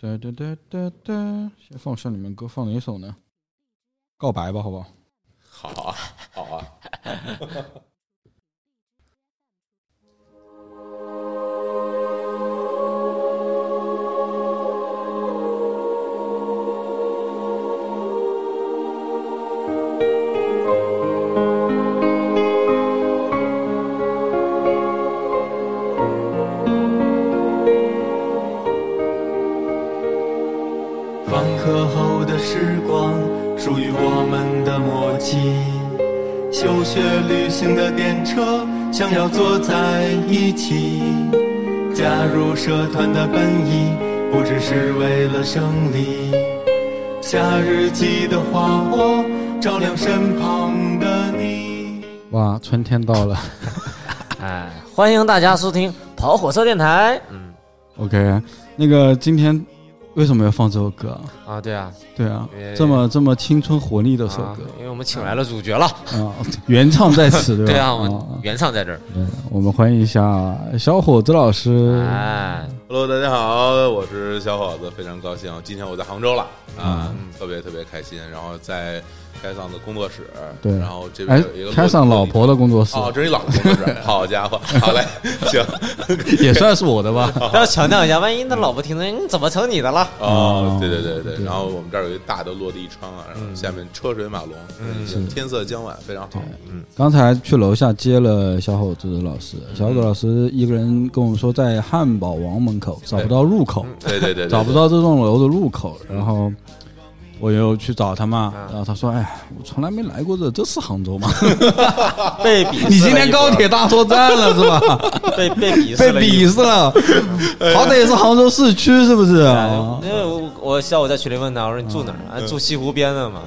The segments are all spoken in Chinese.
哒哒哒哒哒，先放下你们歌，放哪一首呢？告白吧，好不好？好啊，好啊。的默契，休学旅行的电车想要坐在一起，加入社团的本意不只是为了胜利。夏日记的花火照亮身旁的你。哇，春天到了。哎，欢迎大家收听跑火车电台。嗯 OK，那个今天为什么要放这首歌啊？啊，对啊，对啊，这么这么青春活力的首啊歌因为我们请来了主角了。啊，原唱在此，对吧？对啊，我们原唱在这儿。对我们欢迎一下小伙子老师。哎，Hello，大家好，我是小伙子，非常高兴，今天我在杭州了啊，特别特别开心。然后在开桑的工作室，对。然后这边哎有一个，开上老婆的工作室，哦，这是你老婆工作室，好家伙，好嘞，行，也算是我的吧。要强调一下，万一他老婆听着，你怎么成你的了？哦哦，对对对对，然后我们这儿有一大的落地窗啊，然后下面车水马龙，嗯，天色将晚，非常好，嗯，刚才去楼下接了小伙子老师，小伙子老师一个人跟我们说在汉堡王门口找不到入口，对对对，对。找不，到这栋楼的入口，然后我又去找他嘛，嗯然后他说：“哎，我从来没来过这，这是杭州吗？被鄙视你今天高铁大作战了是吧？波 被被鄙视 被鄙视了，好歹也是杭州市区是不是？因为我我下午在群里问他，我说你住哪儿？啊住西湖边的嘛。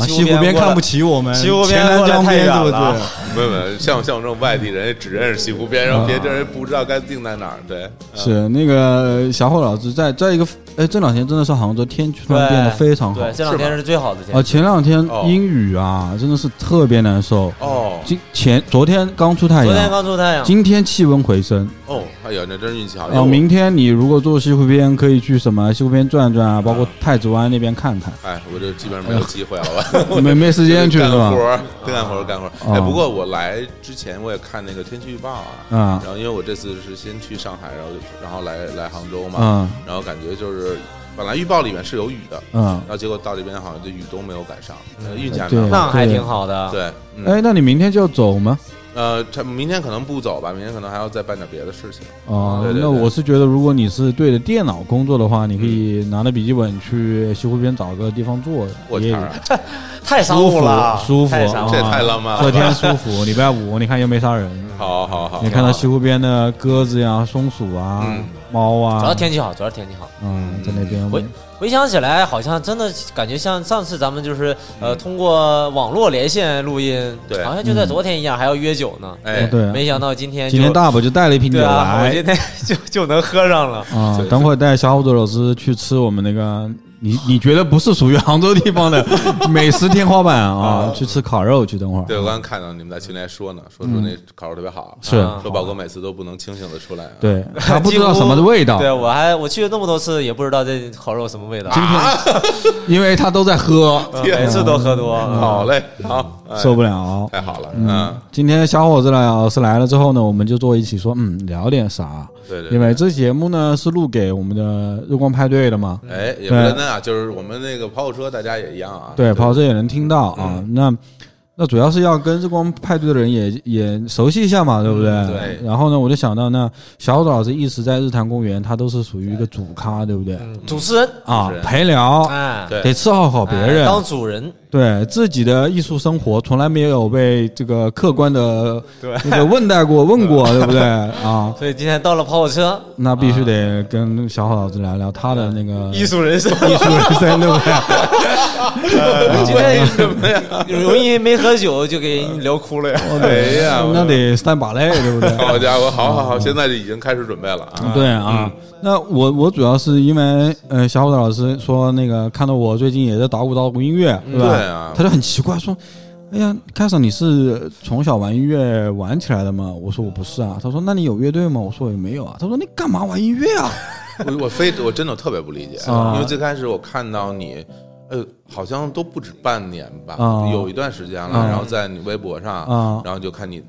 西湖边看不起我们，西湖边太远了是？没有没有，像像我这种外地人，只认识西湖边，然后别的人不知道该定在哪儿，对，嗯是那个小伙老师在在一个，哎，这两天真的是杭州天气突然变得非常好对，这两天是最好的天啊！气。前两天哦阴雨啊，真的是特别难受。哦今前昨天刚出太阳昨天，刚出太阳，今天气温回升。哦，哎呀，那真是运气好，因为然后我明天你如果坐西湖边，可以去什么西湖边转转啊，包括太子湾那边看看。哎，我这基本上没有机会好吧。没没时间 去是吧干活？儿，干活，干活哎，不过我来之前我也看那个天气预报啊，嗯然后因为我这次是先去上海，然后然后来来杭州嘛，嗯然后感觉就是本来预报里面是有雨的，嗯。然后结果到这边好像这雨都没有赶上，呃运气还对蛮好。那还挺好的。对，嗯哎，那你明天就要走吗？呃，这明天可能不走吧，明天可能还要再办点别的事情。哦对，对那对我是觉得，如果你是对着电脑工作的话，你可以拿着笔记本去西湖边找个地方坐，我天儿，太舒服了，舒服太商务这也。太浪漫了吧。天舒服。礼拜五你看又没啥人，好好好，你看到西湖边的鸽子呀、松鼠啊嗯、猫主要啊，天气好，主要天气好。嗯，在那边回回想起来，好像真的感觉像上次咱们就是呃通过网络连线录音，对好像就在昨天一样，还要约酒呢。哎哦，对，没想到今天今天大伯就带了一瓶酒对啊，我今天就就能喝上了。啊等会儿带小伙子老师去吃我们那个。你你觉得不是属于杭州地方的 美食天花板啊？去吃烤肉去，等会儿。对我刚刚看到你们在群里还说呢，说说那烤肉特别好，是啊说宝哥每次都不能清醒的出来啊。对 他不知道什么的味道，对我还我去了那么多次，也不知道这烤肉什么味道，今天因为他都在喝，嗯每次都喝多。好嘞，好，哎受不了。太好了，嗯嗯，，今天小伙子来老师来了之后呢，我们就坐一起说，嗯，聊点啥？对对，因为这节目呢是录给我们的日光派对的嘛，哎，也不单单啊，就是我们那个跑火车，大家也一样啊。对，跑车也能听到啊。那那主要是要跟日光派对的人也也熟悉一下嘛，对不对？对然后呢，我就想到，那小伙子老师一直在日坛公园，他都是属于一个主咖，对不对？嗯主持人，啊陪聊，哎，对得伺候好别人哎，当主人，对自己的艺术生活从来没有被这个客观的个问待过、问过，对不对 啊？所以今天到了跑火车，那必须得跟小伙老师聊聊他的那个艺术人生。艺术人生，对不对？今天什么呀？容易没喝酒就给人聊哭了呀。哎呀，那得三把泪，对不对？好家伙，好好好，现在就已经开始准备了啊。对啊，那我我主要是因为呃，小伙子老师说那个看到我最近也在捣鼓捣鼓音乐，对吧？对啊他就很奇怪说。哎呀，开始你是从小玩音乐玩起来的吗？我说我不是啊。他说那你有乐队吗？我说也没有啊。他说你干嘛玩音乐啊？我我非我真的特别不理解，啊因为最开始我看到你，呃，好像都不止半年吧，啊有一段时间了，啊然后在你微博上，啊然后就看你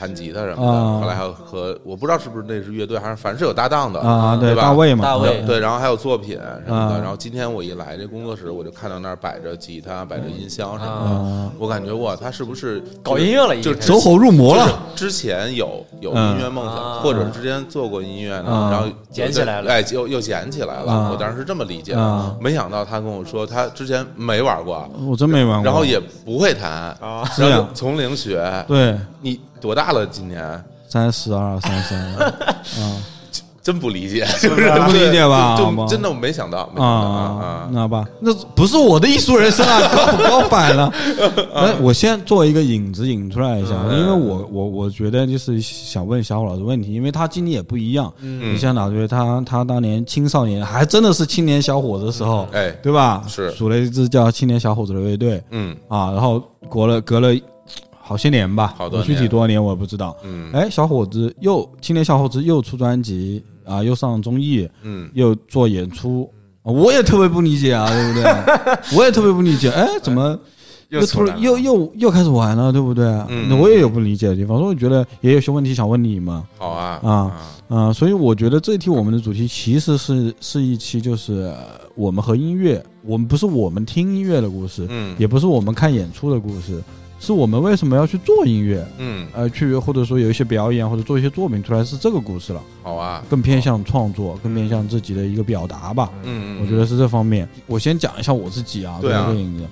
弹吉他什么的，啊。后来还有和我不知道是不是那是乐队，还是反正是有搭档的啊，对吧？大卫嘛，大卫。对，然后还有作品什么的。啊。然后今天我一来这工作室，我就看到那儿摆着吉他，摆着音箱什么啊。的。我感觉哇，他是不是搞音乐了就走火入魔了。之前有有嗯音乐梦啊想，或者是之前做过音乐呢，啊。然后捡起来了。哎，又又捡起来了。啊。我当时是这么理解。啊。的，没想到他跟我说他之前没玩过，我真没玩过。然后也不会弹啊。然后就从零学。对。你多大了？今年？三十二、三三。啊 真不理解，是不是？不理解吧就真的我没想到，啊啊，那好吧，那不是我的艺术人生啊，高不高摆了？那我先做一个引子引出来一下，嗯。因为我我我觉得就是想问小虎老师问题，因为他经历也不一样。嗯。你像哪队，他他当年青少年还真的是青年小伙子的时候，哎，对吧？是。组了一支叫青年小伙子的乐队。嗯。啊，然后隔了隔了好些年吧，好多我具体多少年我也不知道。嗯。哎，小伙子又青年小伙子又出专辑啊，又上综艺，嗯。又做演出，我也特别不理解啊，对不对？我也特别不理解，哎，怎么又突然又又又开始玩了，对不对？嗯。那我也有不理解的地方，所以我觉得也有些问题想问你嘛，好啊啊。啊，所以我觉得这一期我们的主题其实是是一期就是呃我们和音乐，我们不是我们听音乐的故事，嗯。也不是我们看演出的故事，是我们为什么要去做音乐，嗯，呃，去或者说有一些表演或者做一些作品出来是这个故事了，好啊，更偏向创作，更偏向自己的一个表达吧。嗯。嗯，我觉得是这方面。我先讲一下我自己啊，对啊。这个影子。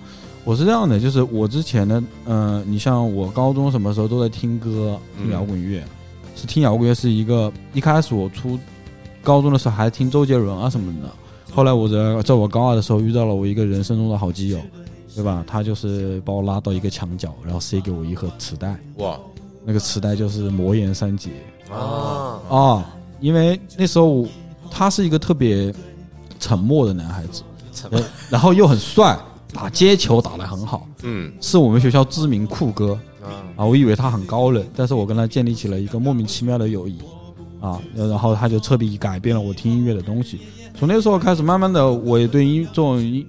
我是这样的，就是我之前呢，嗯、你像我高中什么时候都在听歌，听嗯摇滚乐，是听摇滚乐是一个一开始我初高中的时候还听周杰伦啊什么的，后来我在在我高二的时候遇到了我一个人生中的好基友，对吧？他就是把我拉到一个墙角，然后塞给我一盒磁带，哇，那个磁带就是魔岩三杰。啊，啊，因为那时候他是一个特别沉默的男孩子，沉呃然后又很帅，打街球打得很好，嗯是我们学校知名酷哥啊啊。我以为他很高冷，但是我跟他建立起了一个莫名其妙的友谊啊，然后他就彻底改变了我听音乐的东西。从那时候开始，慢慢的我也对音这种音。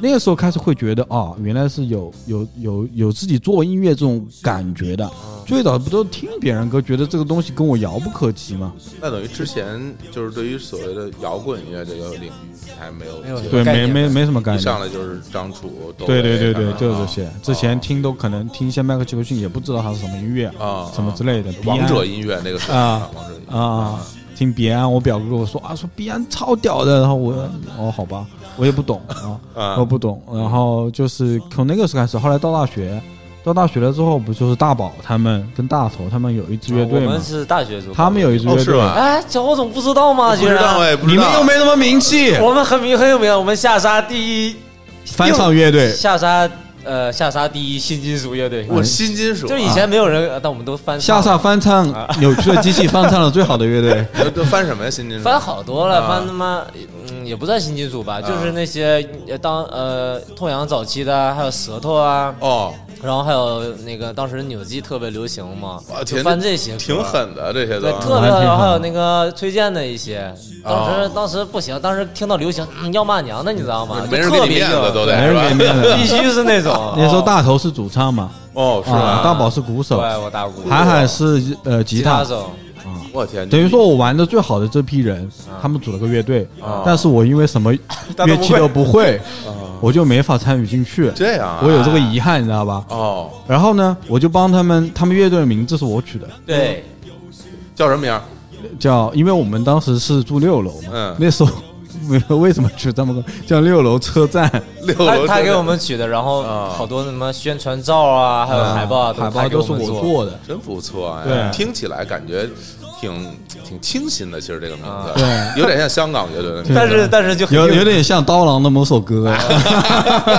那个时候开始会觉得啊，原来是有有有有自己做音乐这种感觉的。最早不都听别人歌，觉得这个东西跟我遥不可及吗？那等于之前就是对于所谓的摇滚音乐这个领域还没有对，没没没什么概念。上来就是张楚，对对对对，就是这些。之前啊听都可能听一些迈克·杰克逊，也不知道他是什么音乐啊什么之类的。王者音音乐那个时候啊王者音乐啊，听彼岸，我表哥跟我说啊，说彼岸超屌的，然后我哦好吧，我也不懂啊，啊我不懂。然后就是从那个时候开始，后来到大学，到大学了之后，不就是大宝他们跟大头他们有一支乐队嘛我们？是大学组，他们有一支乐队，哦是吧？哎，小伙总不知道吗？不知道哎，你们又没什么名气，我们很名很有名，我们下沙第一翻唱乐队下沙呃下沙第一新金属乐队，我新金属啊，就是以前没有人，呃但我们都翻唱。下沙翻唱 扭曲的机器翻唱了最好的乐队。都 都翻什么呀？新金属？翻好多了，啊翻他妈嗯也不算新金属吧，就是那些呃当呃痛痒早期的，还有舌头啊，哦，然后还有那个当时扭机特别流行嘛哇，就天翻这些挺。狠的这些都对，啊。特别好，还有那个崔健的一些，当时哦当时不行，当时听到流行嗯要骂娘的，你知道吗？没人给面子都得没人给面子。必须是那种。那时候大头是主唱嘛，哦，是啊，吧？大宝是鼓对，手，我打鼓，海海是呃吉他，吉他手，我天，等于说我玩的最好的这批人，他们组了个乐队，啊但是我因为什么 乐器都不会，我就没法参与进去，这样啊，我有这个遗憾，你知道吧？哦，然后呢，我就帮他们，他们乐队的名字是我取的，对，叫什么名儿？叫，因为我们当时是住六楼嘛，嗯那时候没有为什么取这么个叫六楼车站，六楼他他给我们取的，然后啊好多什么宣传照啊，还有海报啊，他给海报都是。我做的，真不错哎，对听起来感觉挺挺清新的，其实这个名字，对。有点像香港乐队的名字，但是但是就很有有点像刀郎的某首歌，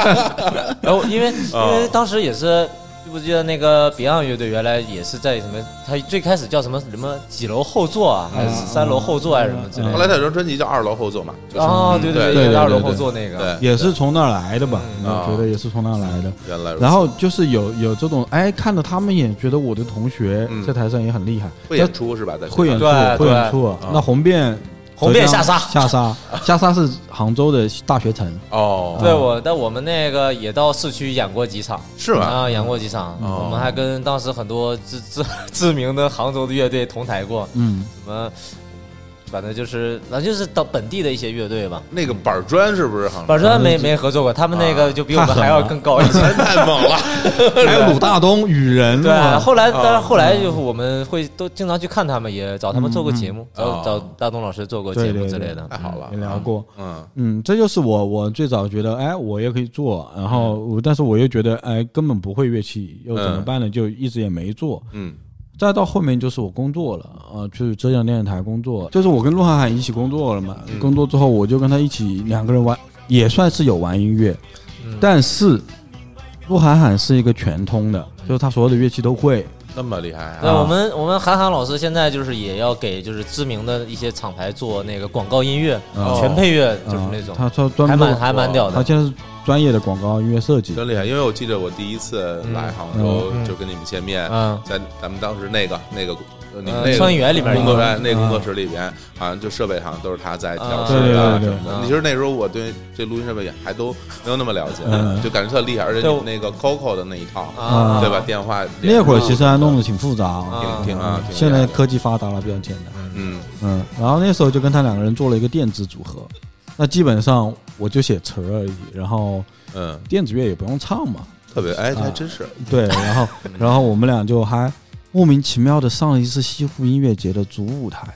然后因为因为当时也是不记得那个 Beyond 乐队原来也是在什么？他最开始叫什么什么几楼后座啊，还是三楼后座还是什么之类的？后来他有张专辑叫《二楼后座》嘛，就是哦，对对对，对对二楼对后座那个，对，也是从那儿来的吧？嗯我觉得也是从那儿来的。原来如此然后就是有有这种，哎，看到他们也觉得我的同学嗯在台上也很厉害，会演出是吧？在会演出，对会演出。那红遍红遍下沙。下沙，下沙是杭州的大学城。哦，对我，但我们那个也到市区演过几场，是吧？啊，演过几场，哦。我们还跟当时很多知知知名的杭州的乐队同台过，嗯，什么，反正就是，反正就是到本地的一些乐队吧。那个板砖是不是？板砖没没合作过，他们那个就比我们还要更高一些。太猛了，还有鲁大东、雨人，对，哇后来，但是啊后来就是我们会都经常去看他们，也找他们做过节目，嗯找找大东老师做过节目之类的。太好了，也聊过。嗯嗯，这就是我我最早觉得，哎，我也可以做，然后我但是我又觉得，哎，根本不会乐器，又怎么办呢？就一直也没做。嗯再到后面就是我工作了，啊，去浙江电视台工作，就是我跟鹿晗晗一起工作了嘛。嗯工作之后，我就跟他一起两个人玩，也算是有玩音乐，嗯但是鹿晗晗是一个全通的，就是他所有的乐器都会。那么厉害对，啊！我们我们韩寒老师现在就是也要给就是知名的一些厂牌做那个广告音乐，哦全配乐就是啊那种，他他专还蛮，还蛮屌的。他现在是专业的广告音乐设计。真厉害，因为我记得我第一次来杭州就跟你们见面，嗯，在咱们当时那个那个呃你们呃那个创意园里边那个工作室里边，好像就设备好像都是他在调啊试啊什么的。其实那时候我对这录音设备也还都没有那么了解嗯，就感觉特厉害，而且那个 Coco 的那一套，啊，对吧？电话那会儿其实还弄得挺复杂啊，挺挺啊，挺现在科技发达了，比较简单。嗯。嗯，然后那时候就跟他两个人做了一个电子组合，那基本上我就写词儿而已，然后嗯，电子乐也不用唱嘛，特别哎，啊还真是。对，然后然后我们俩就还莫名其妙的上了一次西湖音乐节的主舞台，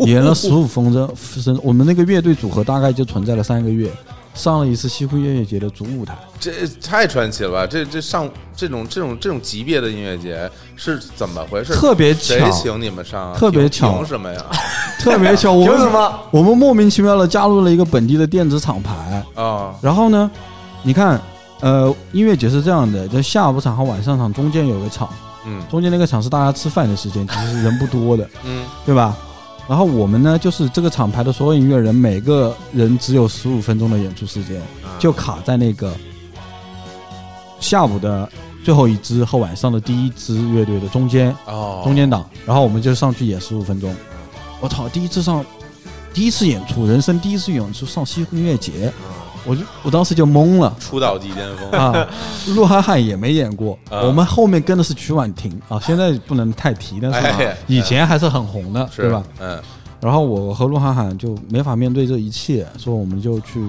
演了十五分钟，分我们那个乐队组合大概就存在了三个月，上了一次西湖音乐节的主舞台，这太传奇了吧？这这上这种这种这种级别的音乐节是怎么回事？特别谁巧，请你们上啊？特别巧凭什么呀？特别巧，我们凭什么？我们莫名其妙的加入了一个本地的电子厂牌，啊，然后呢，你看，呃，音乐节是这样的，就下午场和晚上场中间有个场，嗯。中间那个场是大家吃饭的时间，其实人不多的，嗯。对吧？然后我们呢，就是这个厂牌的所有音乐人，每个人只有十五分钟的演出时间，就卡在那个下午的最后一支和晚上的第一支乐队的中间，哦，中间档，然后我们就上去演十五分钟。我操，第一次上，第一次演出，人生第一次演出上西湖音乐节，我就我当时就懵了。出道即巅峰啊，鹿晗汉也没演过，啊我们后面跟的是曲婉婷啊，现在不能太提，但是啊哎以前还是很红的，是对吧？？嗯然后我和鹿晗汉就没法面对这一切，所以我们就去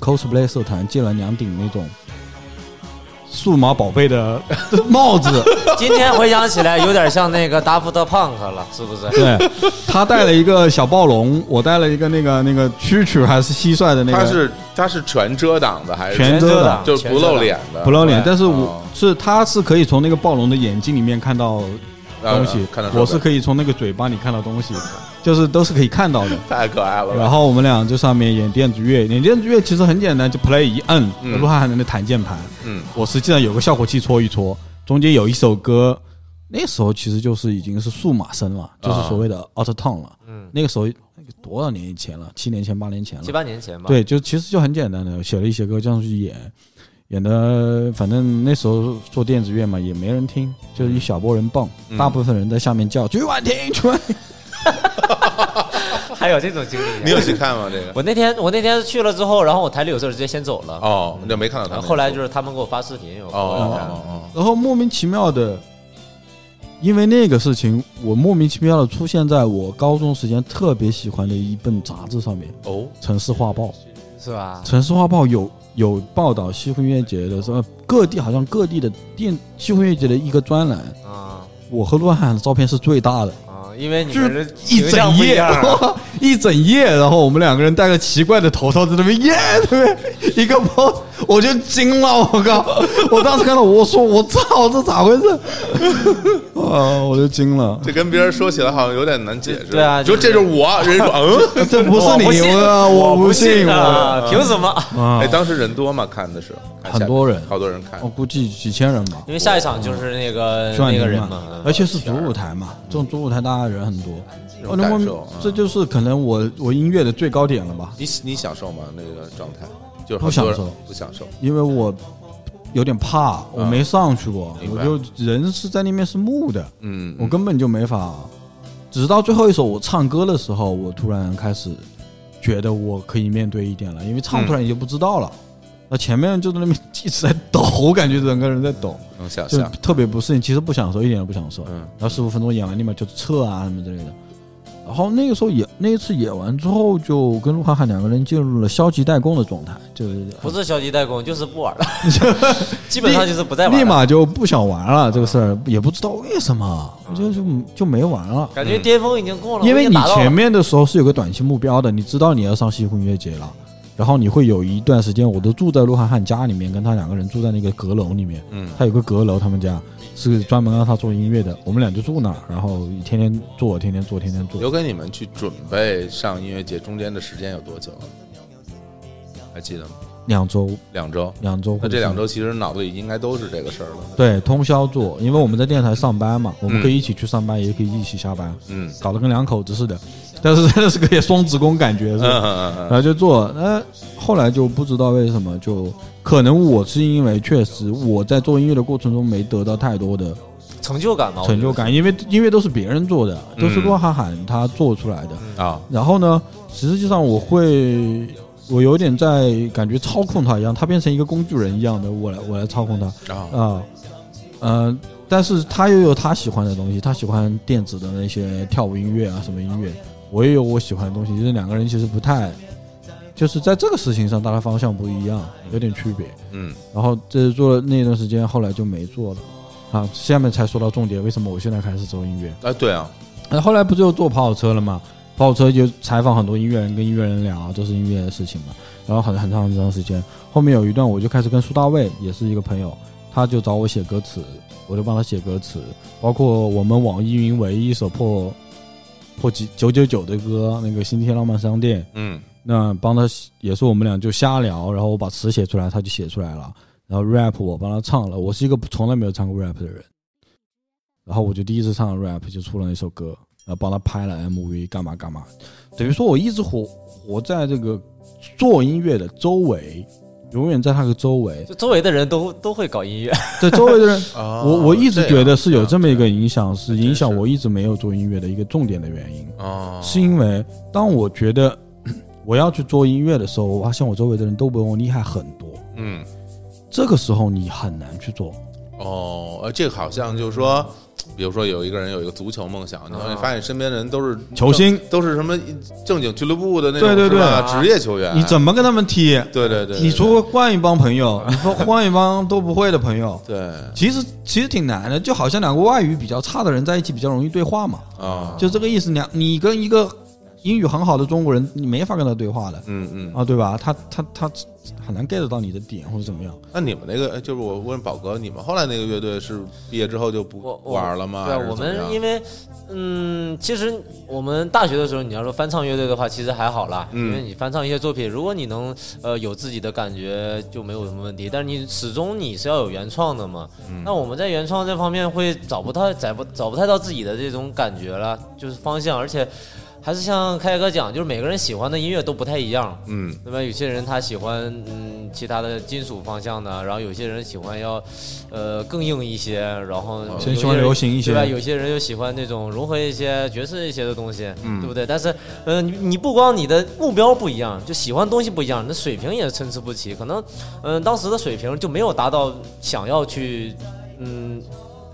cosplay 社团借了两顶那种数码宝贝的 帽子，今天回想起来，有点像那个达福特胖克了，是不是？对他带了一个小暴龙，我带了一个那个那个蛐蛐还是蟋蟀的那个，他是他是全遮挡的还是全遮挡就是不露脸的？不露脸，但是我哦是他是可以从那个暴龙的眼睛里面看到东西啊看到，我是可以从那个嘴巴里看到东西，就是都是可以看到的。太可爱了。然后我们俩就上面演电子乐，演电子乐其实很简单，就 play 一摁，嗯鹿晗还能弹键盘，嗯我实际上有个效果器搓一搓，中间有一首歌，那时候其实就是已经是数码声了，就是所谓的 auto tone 了。嗯，那个时候那个多少年以前了？七年前、八年前了七。八年前吧。，对，就其实就很简单的，写了一些歌这样去演，演的反正那时候做电子乐嘛，也没人听，就是一小波人蹦，嗯大部分人在下面叫曲婉婷，曲婉婷。还有这种经历。你有去看吗？这个我那天我那天去了之后，然后我台里有事儿直接先走了。哦，那就没看到他们。后后来就是他们给我发视频，我哦哦哦然后莫名其妙的，因为那个事情，我莫名其妙的出现在我高中时间特别喜欢的一本杂志上面，哦《城市画报》。是吧？《城市画报有》有报道西湖音乐节的，时候各地好像各地的电西湖音乐节的一个专栏，啊我和鹿晗的照片是最大的。啊，因为你就们的一整夜 一整夜，然后我们两个人戴个奇怪的头套在那边耶，对不对？一个 pose，我就惊了，我靠！我当时看到，我说我操，这咋回事？啊，我就惊了。这跟别人说起来好像有点难解释。对啊就这就是我，人家说 嗯，这不是你，我不信我我不信啊！凭什么？啊哎，，当时人多吗？看的是看下很多人好多人看我。估计几千人吧。因为下一场就是那个那个人嘛，而且是主舞台嘛，这种主舞台大家人很多，哦那么这就是可能我我音乐的最高点了吧，你你享受吗？那个状态就是不享受不享受。因为我有点怕，我没上去过，我就人是在那边是木的，嗯，我根本就没法。直到最后一首我唱歌的时候，我突然开始觉得我可以面对一点了，因为唱突然你就不知道了。那前面就在那边 一直在抖，我感觉整个人在抖，就能想象。特别不适应。其实不享受，一点都不享受。嗯然后十五分钟演完立马就撤啊什么之类的。然后那个时候演那一次演完之后，就跟鹿晗晗两个人进入了消极怠工的状态，就是不是消极怠工，就是不玩了，基本上就是不再玩了。立马就不想玩了这个事儿，也不知道为什么，就就就没玩了。感觉巅峰已经过了，因为你前面的时候是有个短期目标的，你知道你要上西湖音乐节了，然后你会有一段时间，我都住在鹿晗晗家里面，跟他两个人住在那个阁楼里面，嗯他有个阁楼，他们家是专门让他做音乐的，我们俩就住那儿，然后天天做，天天做，天天做。留给你们去准备上音乐节中间的时间有多久啊？还记得吗？两周，两周。两周。那这两周其实脑子里应该都是这个事儿了。对通宵做，因为我们在电台上班嘛，我们可以一起去上班，也可以一起下班，嗯搞得跟两口子似的。但是 真的是个也双职工感觉是嗯吧？嗯嗯然后就做，那后来就不知道为什么，就可能我是因为确实我在做音乐的过程中没得到太多的成就感嘛，我觉得成就感，因为音乐都是别人做的，都是嗯洛哈喊他做出来的。嗯啊，然后呢，实际上我会，我有点在感觉操控他一样，他变成一个工具人一样的，我来我来操控他啊嗯，呃，但是他又有他喜欢的东西，他喜欢电子的那些跳舞音乐啊，什么音乐，我也有我喜欢的东西，就是两个人其实不太，就是在这个事情上大家方向不一样，有点区别。嗯然后这是做了那段时间，后来就没做了。啊，下面才说到重点，为什么我现在开始做音乐？哎，对啊，那后来不就做跑跑车了吗？跑跑车就采访很多音乐人，跟音乐人聊，都是音乐的事情嘛。然后很很长很长时间，后面有一段我就开始跟苏大卫，也是一个朋友，他就找我写歌词，我就帮他写歌词，包括我们网易云唯一一首破破几九九九的歌，那个新天浪漫商店，嗯。那帮他写也是我们俩就瞎聊，然后我把词写出来，他就写出来了，然后 rap 我帮他唱了，我是一个从来没有唱过 rap 的人，然后我就第一次唱了 rap，就出了那首歌，帮他拍了 MV，干嘛干嘛，等于说我一直活活在这个做音乐的周围，永远在他的周围，就周围的人都都会搞音乐，对周围的人，啊，我我一直觉得是有这么一个影影响，是影响我一直没有做音乐的一个重点的原因。哦，是因为当我觉得我要去做音乐的时候，我发现我周围的人都比我厉害很多。嗯这个时候你很难去做，哦，呃这个好像就是说。比如说，有一个人有一个足球梦想，你会发现身边的人都是球星都是什么正经俱乐部的那种，对对对职业球员。你怎么跟他们踢？对对对，你除了换一帮朋友，你说换一帮都不会的朋友，对其实其实挺难的。就好像两个外语比较差的人在一起比较容易对话嘛，啊，就这个意思。两你跟一个英语很好的中国人，你没法跟他对话的嗯嗯。啊，对吧？他他他很难 get 到你的点或者怎么样。那你们那个，就是我问宝哥，你们后来那个乐队是毕业之后就不玩了吗？对啊，我们因为嗯，其实我们大学的时候，你要说翻唱乐队的话，其实还好啦，嗯因为你翻唱一些作品，如果你能呃有自己的感觉，就没有什么问题。但是你始终你是要有原创的嘛。嗯那我们在原创这方面会找不太找不找不太到自己的这种感觉了，就是方向，而且还是像开哥讲，就是每个人喜欢的音乐都不太一样。嗯那么？有些人他喜欢嗯其他的金属方向的，然后有些人喜欢要呃更硬一些，然后有有些喜欢流行一些对吧？有些人又喜欢那种融合一些爵士一些的东西，嗯对不对？但是呃，你你不光你的目标不一样，就喜欢的东西不一样，那水平也参差不齐，可能嗯、当时的水平就没有达到想要去嗯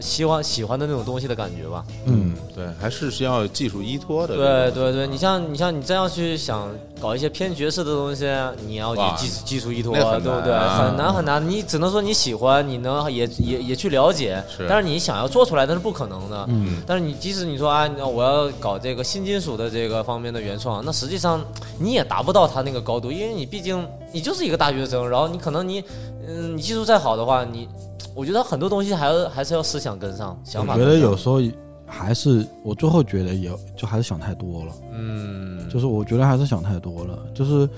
希望喜欢的那种东西的感觉吧。嗯，对，还是需要技术依托的。对对对，你像你像你这样去想搞一些偏角色的东西，你要有哇技技术依托，对不对？很难很难，你只能说你喜欢，你能也也也去了解，但是你想要做出来那是不可能的。嗯，但是你即使你说啊，我要搞这个新金属的这个方面的原创，那实际上你也达不到他那个高度，因为你毕竟你就是一个大学生，然后你可能你嗯，你技术再好的话，你我觉得很多东西还要还是要思想跟上，想法我觉得有时候还是我最后觉得也就还是想太多了，嗯，就是我觉得还是想太多了，就是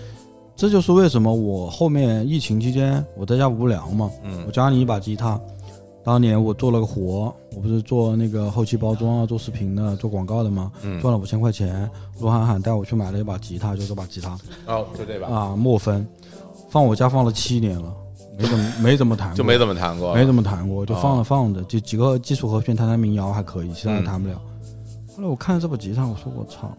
这就是为什么我后面疫情期间我在家无聊嘛，我嗯家里一把吉他，当年我做了个活，我不是做那个后期包装啊，做视频的，做广告的嘛，嗯，赚了五千块钱，罗涵涵带我去买了一把吉他，就这把吉他哦，就这把，啊，莫芬，放我家放了七年了，没怎么没怎么弹过，就没怎么弹过，没怎么弹过，就哦放着放着，就几个基础和弦弹弹民谣还可以，其他的嗯弹不了。后来我看了这把吉他，我说我操，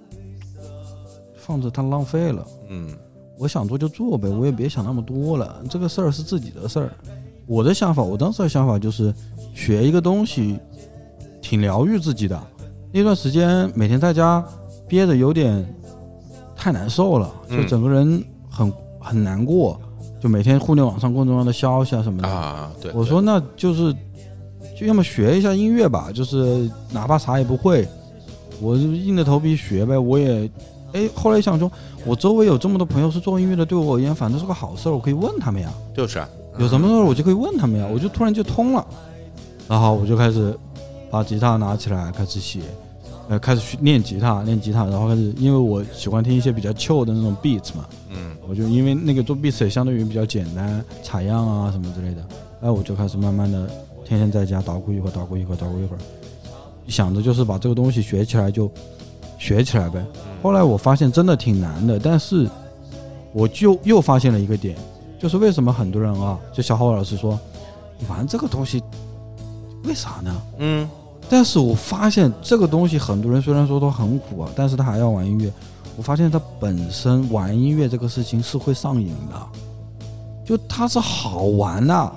放着它浪费了。嗯我想做就做呗，我也别想那么多了。这个事儿是自己的事儿。我的想法，我当时的想法就是，学一个东西，挺疗愈自己的。那段时间每天在家憋着，有点太难受了，就嗯整个人很很难过，就每天互联网上各种各样的消息啊什么的。啊，对，我说那就是，就要么学一下音乐吧，就是哪怕啥也不会，我就硬着头皮学呗。我也，哎，后来想说，我周围有这么多朋友是做音乐的，对我而言反正是个好事儿，我可以问他们呀。就是啊有什么事儿我就可以问他们呀，我就突然就通了，然后我就开始把吉他拿起来开始写，呃，开始去练吉他，练吉他，然后开始，因为我喜欢听一些比较 chill 的那种 beats 嘛，嗯我就因为那个做 beats 也相对于比较简单，采样啊什么之类的，哎，我就开始慢慢的天天在家捣鼓一会儿，捣鼓一会儿，捣鼓一会儿，想着就是把这个东西学起来就学起来呗。后来我发现真的挺难的，但是我就又发现了一个点，就是为什么很多人啊，就小浩老师说，你玩这个东西，为啥呢？嗯但是我发现这个东西，很多人虽然说都很苦啊，但是他还要玩音乐。我发现他本身玩音乐这个事情是会上瘾的，就它是好玩的。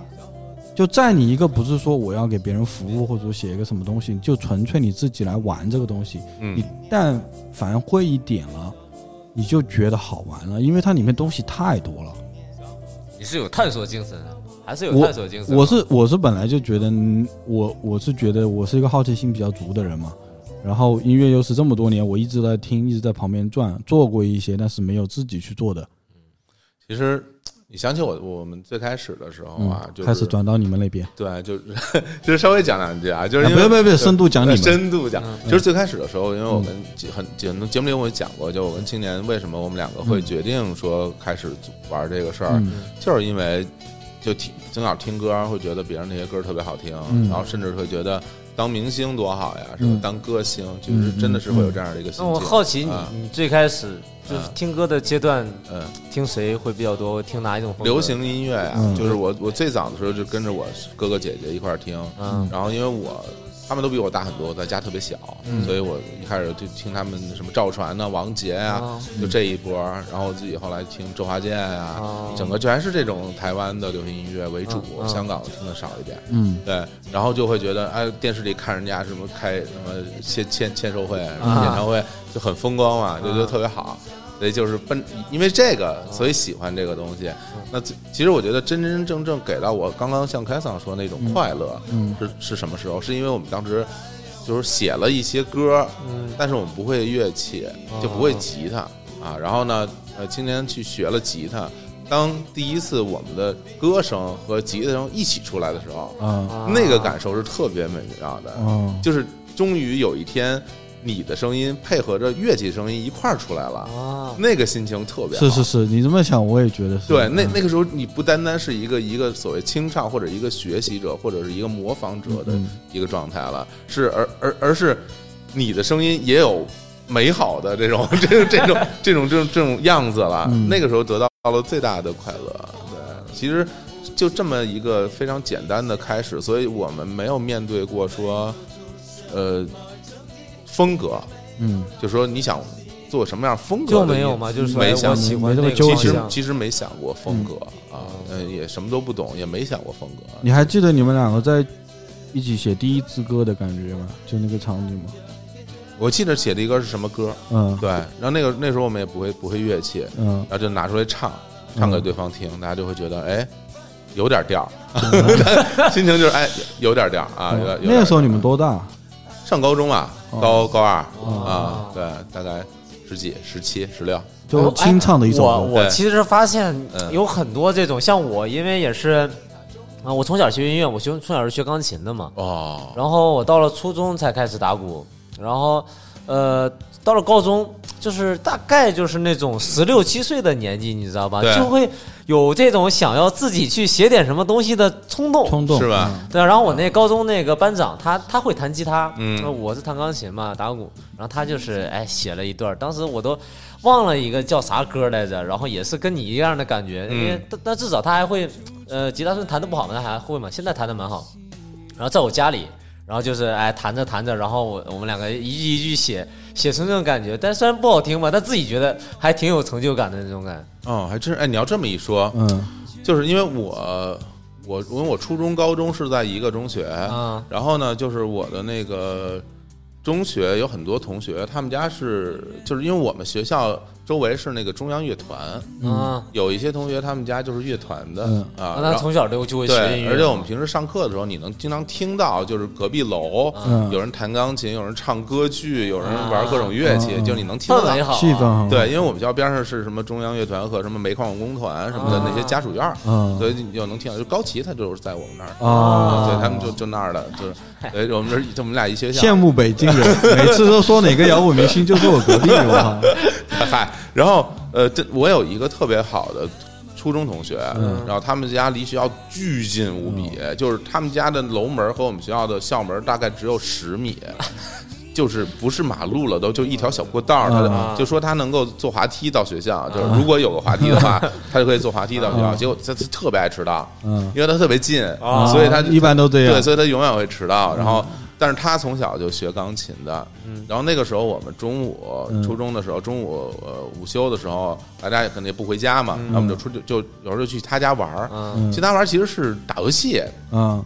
就在你一个不是说我要给别人服务或者说写一个什么东西，就纯粹你自己来玩这个东西，你嗯但凡会一点了，你就觉得好玩了，因为它里面东西太多了。你是有探索精神，还是有我探索精神？我是我是本来就觉得嗯我我是觉得我是一个好奇心比较足的人嘛，然后音乐又是这么多年我一直在听，一直在旁边转，做过一些，但是没有自己去做的，其实你想起我我们最开始的时候啊，就开始转到你们那边。对，就是 就是稍微讲两句啊，就是啊因为不要不深度讲你们。嗯深度讲，就是最开始的时候，因为我们很很多节目里我也讲过，就我跟青年为什么我们两个会决定说开始玩这个事儿，嗯。就是因为就听正好听歌会觉得别人那些歌特别好听，嗯然后甚至会觉得当明星多好呀，什么嗯？当歌星就是真的是会有这样的一个心那境。我好奇你啊你最开始就是啊听歌的阶段，嗯，听谁会比较多？听哪一种风格？流行音乐呀，嗯就是我我最早的时候就跟着我哥哥姐姐一块儿听，嗯然后因为我他们都比我大很多，在家特别小，嗯。所以我一开始就听他们什么赵传呐、王杰呀、啊就这一波，然后我自己后来听周华健呀、啊整个全是这种台湾的流行音乐为主，香港听的少一点。嗯。对，然后就会觉得，哎，电视里看人家什么开什么签签签售会、什么啊。演唱会，就很风光嘛，就觉得特别好。所以就是奔，因为这个，所以喜欢这个东西。那其其实我觉得真真正正给到我刚刚像凯桑说那种快乐，嗯是是什么时候？是因为我们当时就是写了一些歌，嗯但是我们不会乐器，就不会吉他啊。然后呢，呃，今年去学了吉他。当第一次我们的歌声和吉他声一起出来的时候，啊那个感受是特别美妙的，啊就是终于有一天，你的声音配合着乐器声音一块儿出来了，啊，那个心情特别好。是是是，你这么想我也觉得是。对，那嗯那个时候你不单单是一个一个所谓清唱或者一个学习者或者是一个模仿者的嗯一个状态了，是而而而是你的声音也有美好的这种 这种这种这种这种这种样子了。嗯那个时候得到了最大的快乐。对，其实就这么一个非常简单的开始，所以我们没有面对过说，呃，风格，嗯。就说你想做什么样风格就没有嘛，就是没想我喜欢那个其实其实没想过风格啊，嗯，也什么都不懂，也没想过风格。你还记得你们两个在一起写第一支歌的感觉吗？就那个场景吗？我记得写的一个是什么歌，嗯。对，然后那个那时候我们也不会不会乐器，嗯。然后就拿出来唱，唱给对方听，大家就会觉得哎，有点调儿，心情就是哎有点调啊。那个时候你们多大？上高中啊，哦高高二哦。啊，对，大概十几、十七、十六，就清唱的一种。我我其实发现嗯。有很多这种，像我，因为也是啊，我从小学音乐，我学从小是学钢琴的嘛，哦，然后我到了初中才开始打鼓，然后呃，到了高中就是大概就是那种十六七岁的年纪，你知道吧？对就会有这种想要自己去写点什么东西的冲动。冲动是吧？对啊，然后我那高中那个班长，他他会弹吉他，嗯我是弹钢琴嘛，打鼓，然后他就是哎写了一段儿，当时我都忘了一个叫啥歌来着，然后也是跟你一样的感觉，因为嗯但但至少他还会，呃，吉他虽然弹的不好嘛，他还会嘛，现在弹的蛮好，然后在我家里。然后就是哎弹着弹着，然后我我们两个一句一句写，写成这种感觉。但虽然不好听吧，但自己觉得还挺有成就感的那种感。哦，还真是。哎，你要这么一说，嗯就是因为我我因为我初中高中是在一个中学，嗯然后呢，就是我的那个中学有很多同学，他们家是就是因为我们学校周围是那个中央乐团，嗯，有一些同学他们家就是乐团的、嗯啊，那他从小就就会学音对，乐，而且我们平时上课的时候，你能经常听到，就是隔壁楼嗯有人弹钢琴，有人唱歌剧，有人玩各种乐器，嗯就你能听到。氛围好。对，因为我们学校边上是什么中央乐团和什么煤矿文工团什么的啊那些家属院所以你就能听到。就高旗他就是在我们那儿，啊，对他们就就那儿的，就是，对，我们这儿就我们俩一学校。羡慕北京人，每次都说哪个摇滚明星就坐我隔壁，我靠。嗨，然后呃，这我有一个特别好的初中同学，嗯然后他们家离学校巨近无比，就是他们家的楼门和我们学校的校门大概只有十米。就是不是马路了，都就一条小过道儿，他嗯就就说他能够坐滑梯到学校，就是如果有个滑梯的话，他就可以坐滑梯到学校。结果他他特别爱迟到，嗯因为他特别近，啊所以他一般都这样对，所以他永远会迟到。然后，但是他从小就学钢琴的。然后那个时候我们中午嗯。初中的时候，中午呃午休的时候，大家也肯定也不回家嘛，那我们就出去就有时候就去他家玩儿。嗯。去他玩儿其实是打游戏，嗯。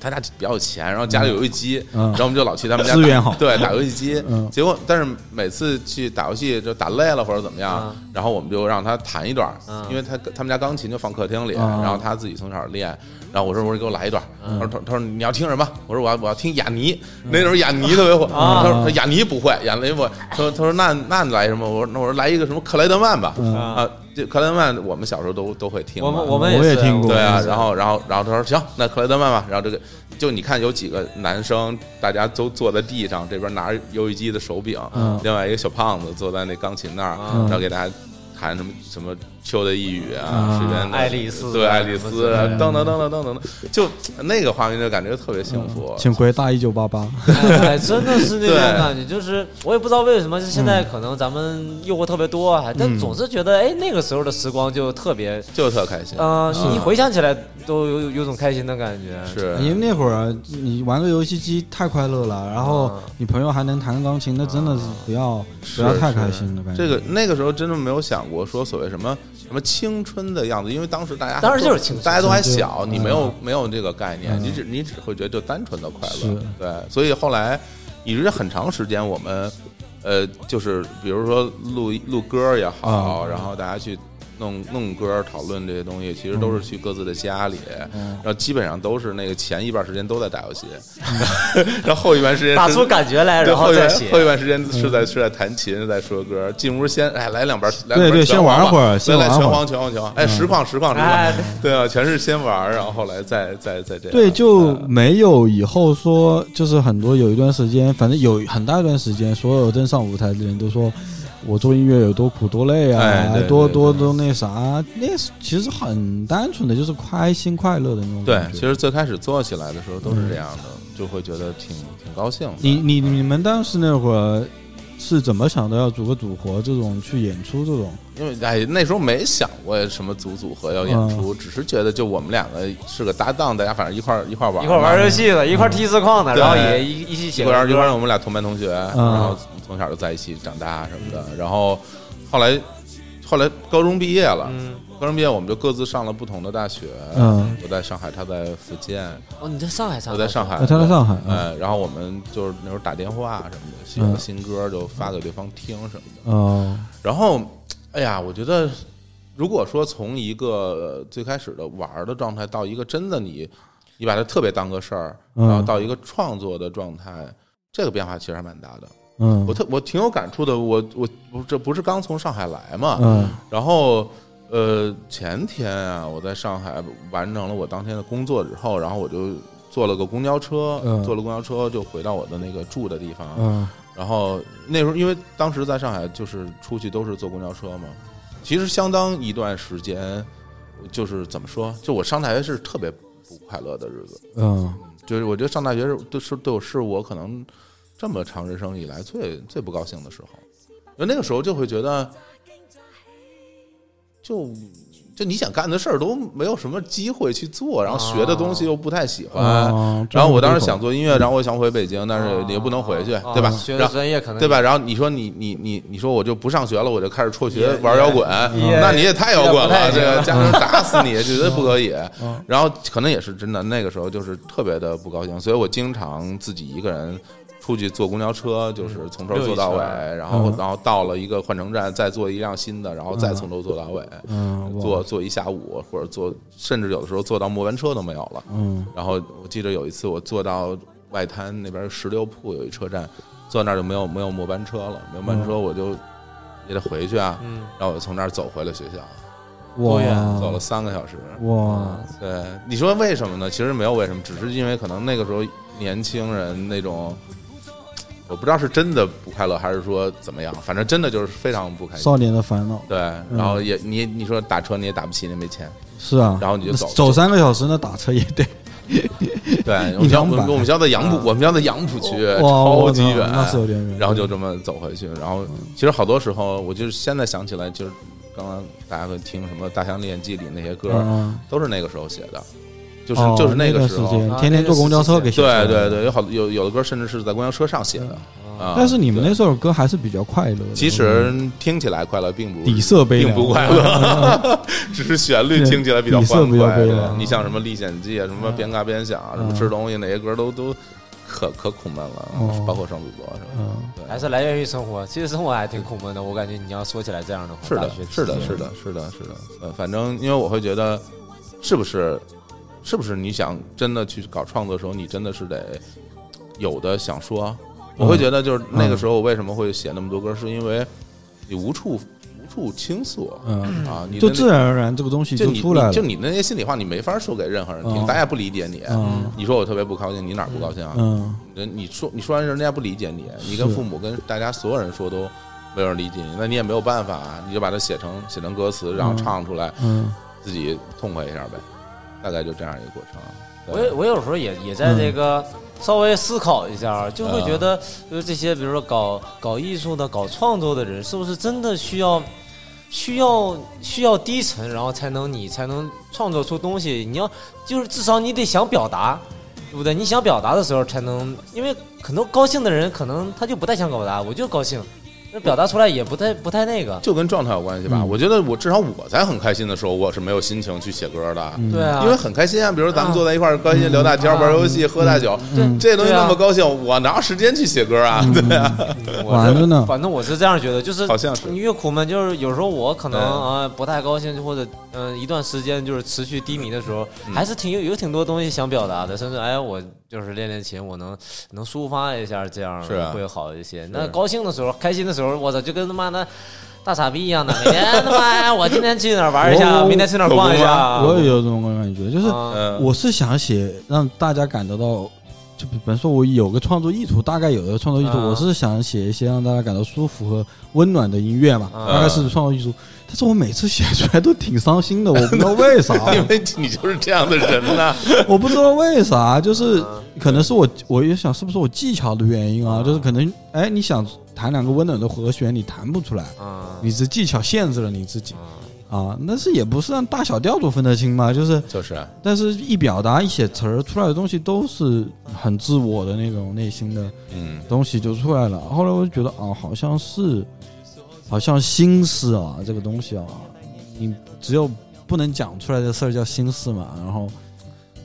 他家比较有钱，然后家里有游戏机，嗯。然后我们就老去他们家打资源好。对，打游戏机。嗯。结果，但是每次去打游戏就打累了或者怎么样，然后我们就让他弹一段，嗯。因为他他们家钢琴就放客厅里，嗯。然后他自己从小练。然后我说我说给我来一段，他说他他说你要听什么？我说我要我要听雅尼，那时候雅尼特别火。啊他说他雅尼不会，雅尼不会。他说他说那那你来什么？我说那我说来一个什么克莱德曼吧。嗯啊，这克莱德曼我们小时候都都会听。我们我们也听过对啊，然后然后然后他说行，那克莱德曼吧。然后这个就你看有几个男生，大家都坐在地上，这边拿着游戏机的手柄，嗯另外一个小胖子坐在那钢琴那儿，嗯然后给大家弹什么什么秋的一语啊，嗯水边的爱丽丝对啊爱丽丝等等等等等等等，就那个画面就感觉特别幸福。请回答一九八八。哎，真的是那种感觉，就是我也不知道为什么，就现在可能咱们诱惑特别多啊，但总是觉得哎，那个时候的时光就特别，就特开心，嗯，你回想起来都有有种开心的感觉。是因为那会儿你玩个游戏机太快乐了，然后嗯你朋友还能弹钢琴，那真的是不要不要太开心了，感觉。这个那个时候真的没有想过说所谓什么什么青春的样子，因为当时大家当时就是青春大家都还小，嗯。你没有没有这个概念，嗯。你只你只会觉得就单纯的快乐，对，所以后来一直很长时间我们呃就是比如说录录歌也好，嗯然后大家去。弄弄歌讨论这些东西，其实都是去各自的家里，嗯。然后基本上都是那个前一半时间都在打游戏，然后后一半时间打出感觉来，对，然后再写。后。一半时间是在是在弹琴，在说歌。进屋先哎来两盘，来对对先玩会儿先来来拳皇拳皇拳皇，哎实况实况实哎。况，对啊，全是先玩，然后后来再再再这样。对，就哎没有以后说，就是很多有一段时间，反正有很大一段时间，所有登上舞台的人都说我做音乐有多苦多累啊，哎对多对对多多那啥，那是其实很单纯的，就是开心快乐的那种对。其实最开始做起来的时候都是这样的，就会觉得挺挺高兴的。你你你们当时那会儿是怎么想到要组个组合这种去演出这种？因为哎那时候没想过什么组组合要演嗯。出，只是觉得就我们两个是个搭档，大家反正一块儿一块儿玩，一块儿玩游戏的，一块儿踢字框的，然后也一一起写一块儿一块儿，我们俩同班同学，嗯。然后从小就在一起长大什么的。然后后来后来高中毕业了，嗯，高中毕业我们就各自上了不同的大学。嗯，我在上海，他在福建，哦，你在上海上？我在上海啊，，他在上海，嗯哎，然后我们就是那时候打电话什么的，写个新歌就发给对方听什么的。哦，然后，哎呀，我觉得，如果说从一个呃最开始的玩儿的状态到一个真的你，你把它特别当个事儿，嗯然后到一个创作的状态，这个变化其实还蛮大的。嗯我特我挺有感触的，我我我这不是刚从上海来嘛，嗯然后呃前天啊，我在上海完成了我当天的工作之后，然后我就坐了个公交车，嗯坐了公交车就回到我的那个住的地方，嗯。然后那时候因为当时在上海就是出去都是坐公交车嘛，其实相当一段时间，就是怎么说，就我上大学是特别不快乐的日子，嗯。就是我觉得上大学是对是对我是我可能这么长人生以来最最不高兴的时候，因为那个时候就会觉得，就就你想干的事儿都没有什么机会去做，然后学的东西又不太喜欢。哦然后我当时想做音乐，然后我想回北京，但是也不能回去，对吧？啊学的专业可能对吧？然后你说你你你你说我就不上学了，我就开始辍学玩摇滚，那你也太摇滚了，这个家长打死你，绝对不可以。嗯然后可能也是真的，那个时候就是特别的不高兴，所以我经常自己一个人出去坐公交车，就是从头坐到尾，然后嗯。然后到了一个换乘站，再坐一辆新的，然后再从头坐到尾，嗯坐坐一下午，或者坐甚至有的时候坐到末班车都没有了。嗯。然后我记得有一次我坐到外滩那边石榴铺有一车站，坐那儿就没有没有末班车了，没有末班车我就也得回去啊，嗯。然后我就从那儿走回了学校，多远走了三个小时。哇。对，你说为什么呢？其实没有为什么，只是因为可能那个时候年轻人那种，我不知道是真的不快乐还是说怎么样，反正真的就是非常不开心。少年的烦恼对，然后也你你说打车你也打不起，你也没钱。是啊，然后你就走走三个小时，那打车也得 对，我们我们我们家在杨浦，我们家在杨浦区，哇超级远，那是有点远。然后就这么走回去。然后其实好多时候，我就是现在想起来，就是刚刚大家会听什么《大象历险记》里那些歌，嗯，都是那个时候写的，就是哦就是那个时候。天天坐公交车给对对对，有好有有的歌甚至是在公交车上写的啊。但是你们对那首歌还是比较快乐的。其实听起来快乐，并不底色悲并不快乐，只是旋律听起来比较欢快悲。你像什么《历险记》啊，什么边嘎边想啊，什么嗯吃东西哪些歌都都可可苦闷了哦，包括双子座是吧？嗯，对，还是来源于生活。其实生活还挺苦闷的，我感觉你要说起来这样的话，是的，是的，是的，是的，是的。呃，反正因为我会觉得，是不是，是不是你想真的去搞创作的时候，你真的是得有的想说。我会觉得，就是那个时候，我为什么会写那么多歌，是因为你无处无处倾诉。嗯。啊，你就自然而然这个东西就你出来了。你就你那些心里话，你没法说给任何人听，嗯。大家不理解你。嗯。你说我特别不高兴，你哪儿不高兴啊？嗯。人你说你说完人家不理解你，你跟父母跟大家所有人说都没有人理解你，那你也没有办法，你就把它写成写成歌词，然后嗯。唱出来，嗯。自己痛快一下呗，大概就这样一个过程。我也我有时候也也在这个稍微思考一下，就会觉得就是这些，比如说搞搞艺术的、搞创作的人，是不是真的需要需要需要低沉，然后才能你才能创作出东西？你要就是至少你得想表达，对不对？你想表达的时候才能，因为很多高兴的人可能他就不太想表达，我就高兴，那表达出来也不太不太那个。就跟状态有关系吧。嗯我觉得我至少我在很开心的时候，我是没有心情去写歌的。嗯对啊，因为很开心啊，比如咱们坐在一块儿，高兴聊大天、嗯玩游戏、喝大酒，嗯这东西那么高兴，我哪有时间去写歌啊？对啊，我完了呢反正我是这样觉得，就是好像是你越苦闷，就是有时候我可能对啊、不太高兴，或者嗯、一段时间就是持续低迷的时候，嗯还是挺有有挺多东西想表达的，甚至哎我就是练练琴，我能能抒发一下，这样会好一些。那高兴的时候、开心的时候，我操，就跟他妈的。大傻逼一样的，每天他妈哎我今天去哪儿玩一下，明天去哪儿逛一下。我也有这种感觉，就是我是想写让大家感得到，就比方说我有个创作意图，大概有个创作意图，啊我是想写一些让大家感到舒服和温暖的音乐嘛，啊大概是创作意图。但是我每次写出来都挺伤心的，我不知道为啥，因为你就是这样的人呐。我不知道为啥，就是啊可能是我，我也想是不是我技巧的原因啊？就是可能，哎，你想弹两个温暖的和弦，你弹不出来，啊你是技巧限制了你自己啊啊。但是也不是让大小调都分得清嘛，就是，就是啊但是一表达一写词儿出来的东西都是很自我的那种内心的嗯，东西就出来了。后来我就觉得啊，好像是，好像心思啊，这个东西啊，你只有不能讲出来的事儿叫心思嘛。然后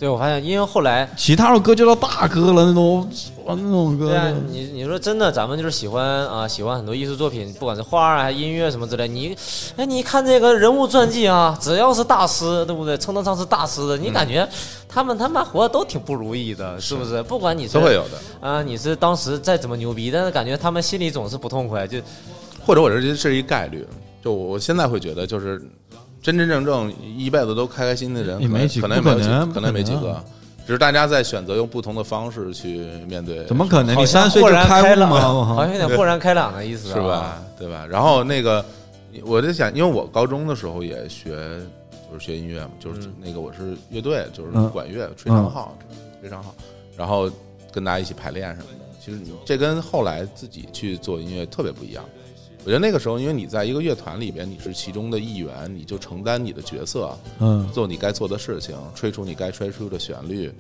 对我发现，因为后来其他的歌就到大哥了，那种哇那种歌对啊，你你说真的，咱们就是喜欢啊，喜欢很多艺术作品，不管是画啊、还是音乐什么之类。你，哎，你看这个人物传记啊，只要是大师，对不对？称得上是大师的，你感觉他们他妈活的都挺不如意的，是不是？不管你是都会有的。啊，你是当时再怎么牛逼，但是感觉他们心里总是不痛快，就或者我这这是一概率，就我现在会觉得，就是真真正正一辈子都开开心心的人，可能也没几可能也没有几不可能可能也没几个，只是大家在选择用不同的方式去面对，怎么可能？你三岁就开然开朗？好像有点豁然开朗的意思，啊是吧？？对吧？然后那个，我在想，因为我高中的时候也学，就是学音乐嘛，就是嗯那个我是乐队，就是嗯管乐、吹长号、吹长号，然后跟大家一起排练什么的。其实你这跟后来自己去做音乐特别不一样。我觉得那个时候，因为你在一个乐团里边，你是其中的一员，你就承担你的角色，嗯，做你该做的事情，吹出你该吹出的旋律，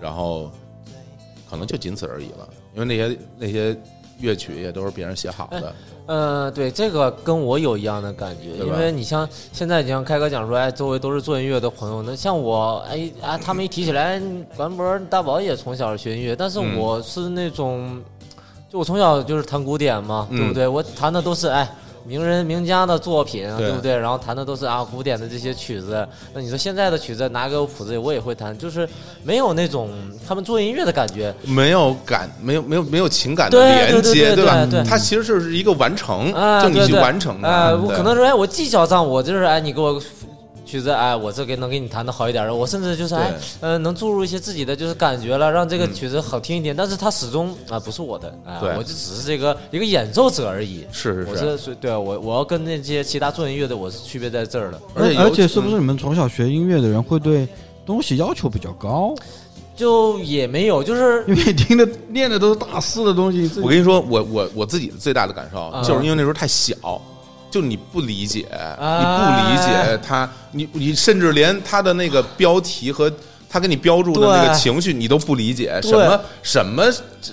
然后可能就仅此而已了。因为那些那些乐曲也都是别人写好的，呃，对，这个跟我有一样的感觉，因为你像现在，你像开哥讲说，哎，周围都是做音乐的朋友，那像我，哎啊，他们一提起来，关博、大宝也从小学音乐，但是嗯我是那种，就我从小就是弹古典嘛，嗯对不对？我弹的都是哎。名人名家的作品，对对不对？然后弹的都是啊古典的这些曲子。那你说现在的曲子拿给我谱子，我也会弹，就是没有那种他们做音乐的感觉。没有感，没有没有没有情感的对连接，对吧对？对它其实是一个完成，啊，就你去完成的。哎，我对可能说，哎，我技巧上我就是，哎，你给我曲子，哎，我这给能给你弹的好一点儿，我甚至就是，哎，呃，能注入一些自己的就是感觉了，让这个曲子好听一点。但是它始终啊不是我的，哎对，我就只是这个一个演奏者而已。我是是是，我是对我我要跟那些其他做音乐的我是区别在这儿的，而且而且是不是你们从小学音乐的人会对东西要求比较高？就也没有，就是因为听的练的都是大师的东西，我跟你说，我我我自己的最大的感受啊就是因为那时候太小。就你不理解，啊。你不理解他，你你甚至连他的那个标题和他给你标注的那个情绪你都不理解，什么什么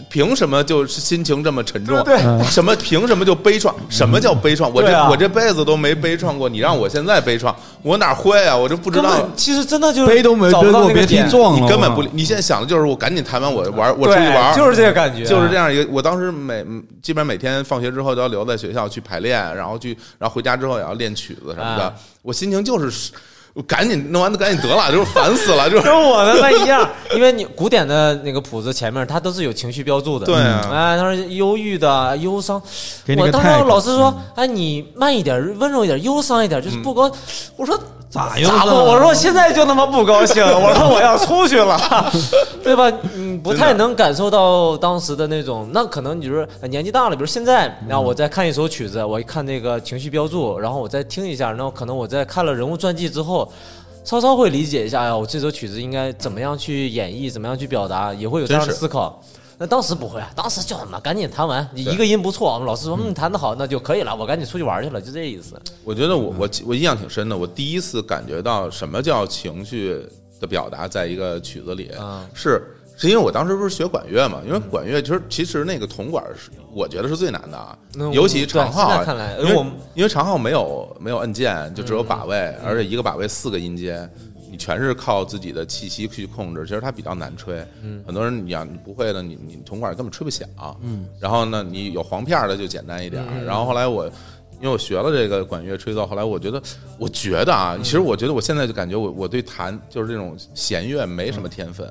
凭什么就是心情这么沉重？对对什么凭什么就悲怆？什么叫悲怆？我这、啊我这辈子都没悲怆过，你让我现在悲怆，我哪会啊？我就不知道。其实真的就是悲都没找不背过，你根本不理，你现在想的就是我赶紧弹完，我玩，我出去玩，就是这个感觉，就是这样一个，我当时每基本上每天放学之后都要留在学校去排练，然后去，然后回家之后也要练曲子什么的。啊我心情就是，我赶紧弄完就赶紧得了，就是烦死了，就是。跟我的那一样，因为你古典的那个谱子前面它都是有情绪标注的，对啊。哎，他说忧郁的、忧伤，给你个我当时老师说，哎，你慢一点，温柔一点，忧伤一点，就是不高。我说咋又咋不？我说现在就他妈不高兴，我说我要出去了，对吧？嗯，不太能感受到当时的那种，那可能你就是呃年纪大了，比如现在，然后我再看一首曲子，我一看那个情绪标注，然后我再听一下，然后可能我在看了人物传记之后。稍稍会理解一下，哎呀，我这首曲子应该怎么样去演绎，怎么样去表达，也会有这样的思考。那当时不会啊，当时就什么赶紧弹完，你一个音不错，我们老师说嗯弹得好，那就可以了，我赶紧出去玩去了，就这意思。我觉得我我我印象挺深的。我第一次感觉到什么叫情绪的表达，在一个曲子里啊是。是因为我当时不是学管乐嘛？因为管乐其实其实那个铜管是我觉得是最难的尤其长号因为我们因为长号没有没有按键，就只有把嗯位，而且一个把位四个音阶，你全是靠自己的气息去控制，其实它比较难吹。嗯很多人你要你不会的，你你铜管根本吹不响。嗯，然后呢，你有簧片儿的就简单一点。嗯然后后来我。因为我学了这个管乐吹奏，后来我觉得，我觉得啊，其实我觉得我现在就感觉我我对弹就是这种弦乐没什么天分，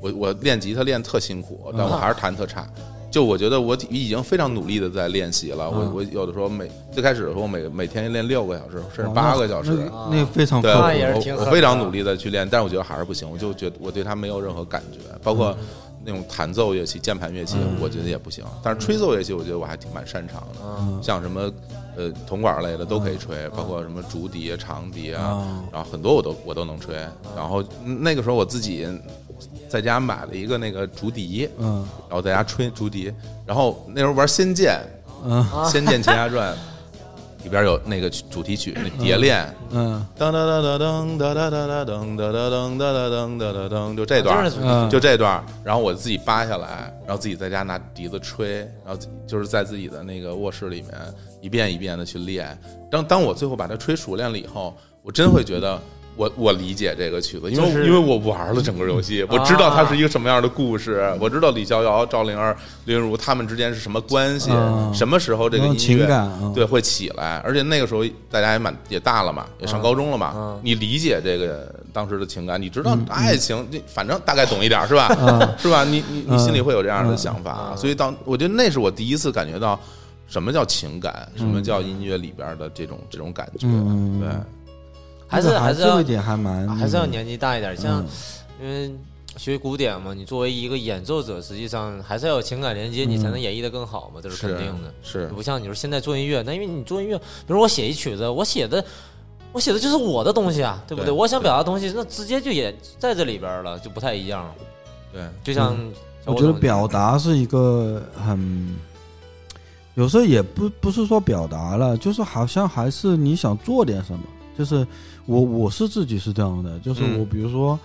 我我练吉他练特辛苦，但我还是弹特差。就我觉得我已经非常努力的在练习了，我我有的时候每最开始的时候我每每天练六个小时，甚至八个小时，那那个非常对，我挺狠的。我非常努力的去练，但是我觉得还是不行，我就觉得我对它没有任何感觉，包括那种弹奏乐器、键盘乐器，我觉得也不行。但是吹奏乐器，我觉得我还挺蛮擅长的，像什么呃铜管类的都可以吹，包括什么竹笛啊、长笛啊，然后很多我都我都能吹。然后那个时候我自己在家买了一个那个竹笛，嗯。然后在家吹竹笛，然后那时候玩《仙剑》，嗯《仙剑奇侠传》里边有那个主题曲，那蝶恋。嗯。噔噔噔噔噔噔噔噔噔噔噔噔噔噔噔噔噔，就这段就这段，然后我自己扒下来，然后自己在家拿笛子吹，然后就是在自己的那个卧室里面一遍一遍的去练。当当我最后把它吹熟练了以后，我真会觉得我我理解这个曲子，因为、就是因为我玩了整个游戏，我知道它是一个什么样的故事，我知道李逍遥、赵灵儿、林如他们之间是什么关系，啊什么时候这个音乐对会起来，而且那个时候大家也蛮也大了嘛，也上高中了嘛，嗯你理解这个当时的情感，你知道爱情，你反正大概懂一点是吧？啊 是吧？你你你嗯心里会有这样的想法，所以当我觉得那是我第一次感觉到什么叫情感，什么叫音乐里边的这种这种感觉，嗯对。还是还是要这一点还蛮还是要年纪大一点，像嗯因为学古典嘛，你作为一个演奏者，实际上还是要有情感连接，你才能演绎的更好嘛，这是肯定的。是不像你说现在做音乐，那因为你做音乐，比如我写一曲子，我写的我写的就是我的东西啊，对不对？对我想表达的东西，那直接就也在这里边了，就不太一样了。对，就像小我觉得表达是一个很，有时候也不不是说表达了，就是好像还是你想做点什么。就是我我是自己是这样的，就是嗯我比如说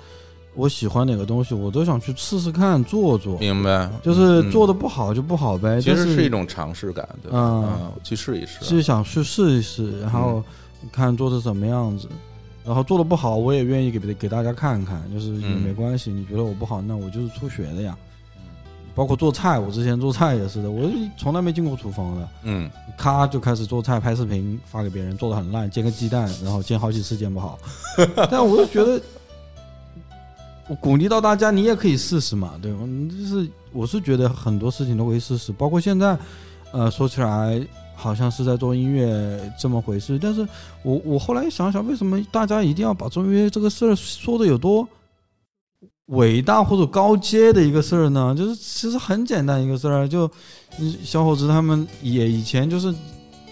我喜欢哪个东西，我都想去试试看做做，明白，就是嗯做的不好就不好呗。其实是一种尝试感，对吧？嗯嗯，去试一试，是想去试一试，然后看做成什么样子。然后做的不好，我也愿意给给大家看看，就是也嗯没关系。你觉得我不好，那我就是初学的呀。包括做菜，我之前做菜也是的，我从来没进过厨房的，嗯，咔就开始做菜，拍视频发给别人，做的很烂，煎个鸡蛋，然后煎好几次煎不好。但我就觉得，我鼓励到大家，你也可以试试嘛，对吧？嗯就是我是觉得很多事情都可以试试，包括现在，呃，说起来好像是在做音乐这么回事，但是我我后来想想，为什么大家一定要把做音乐这个事儿说的有多伟大或者高阶的一个事儿呢？就是其实很简单一个事儿，就嗯小伙子他们也以前就是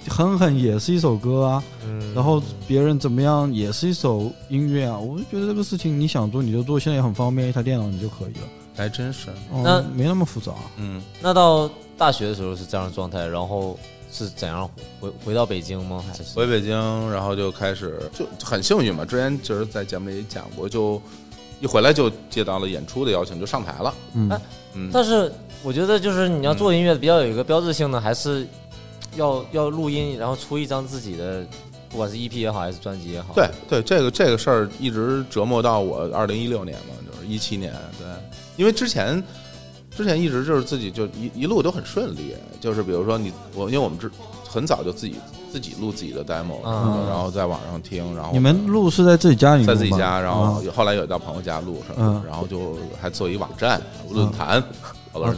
狠狠也是一首歌啊，嗯然后别人怎么样也是一首音乐啊，我就觉得这个事情你想做你就做，现在也很方便，一台电脑你就可以了，还真是，哦那没那么复杂。嗯，那到大学的时候是这样的状态，然后是怎样回回到北京吗？还是回北京，然后就开始就很幸运嘛，之前就是在节目里讲过，就一回来就接到了演出的邀请，就上台了，嗯。哎嗯，但是我觉得就是你要做音乐比较有一个标志性的，还是要要录音，然后出一张自己的，不管是 EP 也好还是专辑也好。对对，这个这个事儿一直折磨到我二零一六年嘛，就是一七年，对，因为之前之前一直就是自己就一一路都很顺利，就是比如说你我，因为我们之很早就自己自己录自己的 demo，、嗯。然后在网上听，然后你们录是在自己家里在自己家，然后后来有到朋友家录什么嗯。的，然后就还做一网站论坛，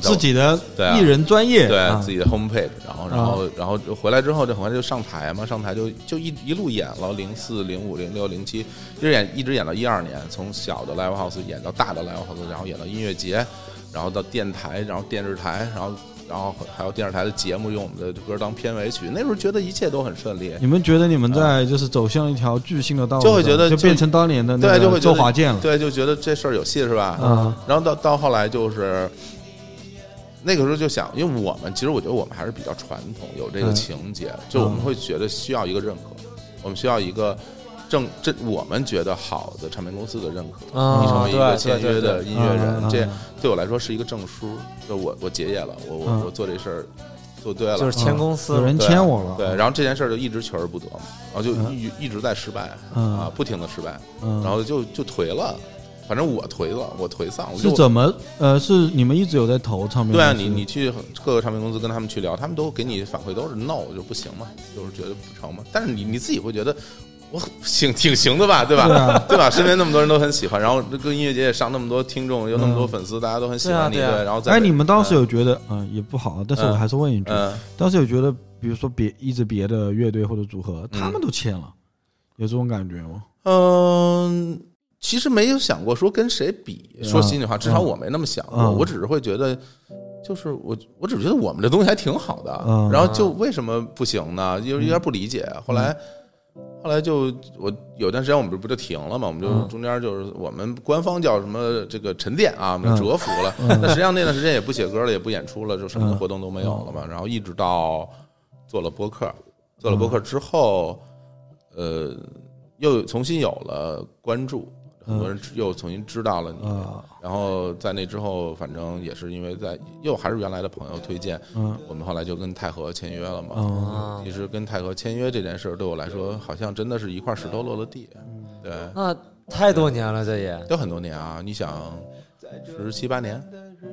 自己的对啊。艺人专业，对啊自己的 homepage，然后然后然后回来之后就很快就上台嘛，上台就就一一路演了，零四、零五、零六、零七，一直演一直演到一二年，从小的 live house 演到大的 live house，然后演到音乐节，然后到电台，然后电视台，然后然后还有电视台的节目用我们的歌当片尾曲，那时候觉得一切都很顺利。你们觉得你们在就是走向一条巨星的道路，就会觉得就就变成当年的那对，就个会觉得周华健了，对，就觉得这事儿有戏是吧？嗯然后到到后来就是那个时候就想，因为我们其实我觉得我们还是比较传统，有这个嗯情节，就我们会觉得需要一个认可，我们需要一个正这我们觉得好的唱片公司的认可，啊你成为一个签约的音乐人，嗯这嗯对我来说是一个证书，就我我结业了，我我嗯。我做这事儿做对了，就是签公司有人签我了，对，然后这件事儿就一直求而不得嘛，然后就嗯。一一直在失败嗯。啊，不停的失败，嗯，然后就就颓了，反正我颓了，我颓丧，我就是怎么呃是你们一直有在投唱片公司？对啊，你你去各个唱片公司跟他们去聊，他们都给你反馈都是 no，就不行嘛，就是觉得不成嘛。但是你你自己会觉得我行挺行的吧，对吧？对啊对吧？身边那么多人都很喜欢，然后这个音乐节也上那么多听众，有那么多粉丝，大家都很喜欢你，对啊对啊对。然后在哎，你们当时有觉得嗯也不好，但是我嗯还是问一句，嗯当时有觉得比如说别一支别的乐队或者组合，嗯他们都签了，有这种感觉吗？嗯。其实没有想过说跟谁比，说心里话，至少我没那么想过。嗯我只是会觉得，就是我，我只是觉得我们这东西还挺好的。嗯然后就为什么不行呢？有有点不理解。后来，后来就我有段时间我们不不就停了嘛？我们就嗯中间就是我们官方叫什么这个沉淀啊，我们嗯蛰伏了。那实际上那段时间也不写歌了，也不演出了，就什么活动都没有了嘛。然后一直到做了播客，做了播客之后，呃，又重新有了关注。很多人又重新知道了你，啊然后在那之后，反正也是因为在又还是原来的朋友推荐，嗯。我们后来就跟泰和签约了嘛。其实跟泰和签约这件事儿对我来说，好像真的是一块石头落了地。对，那太多年了，这也。有很多年啊，你想十七八年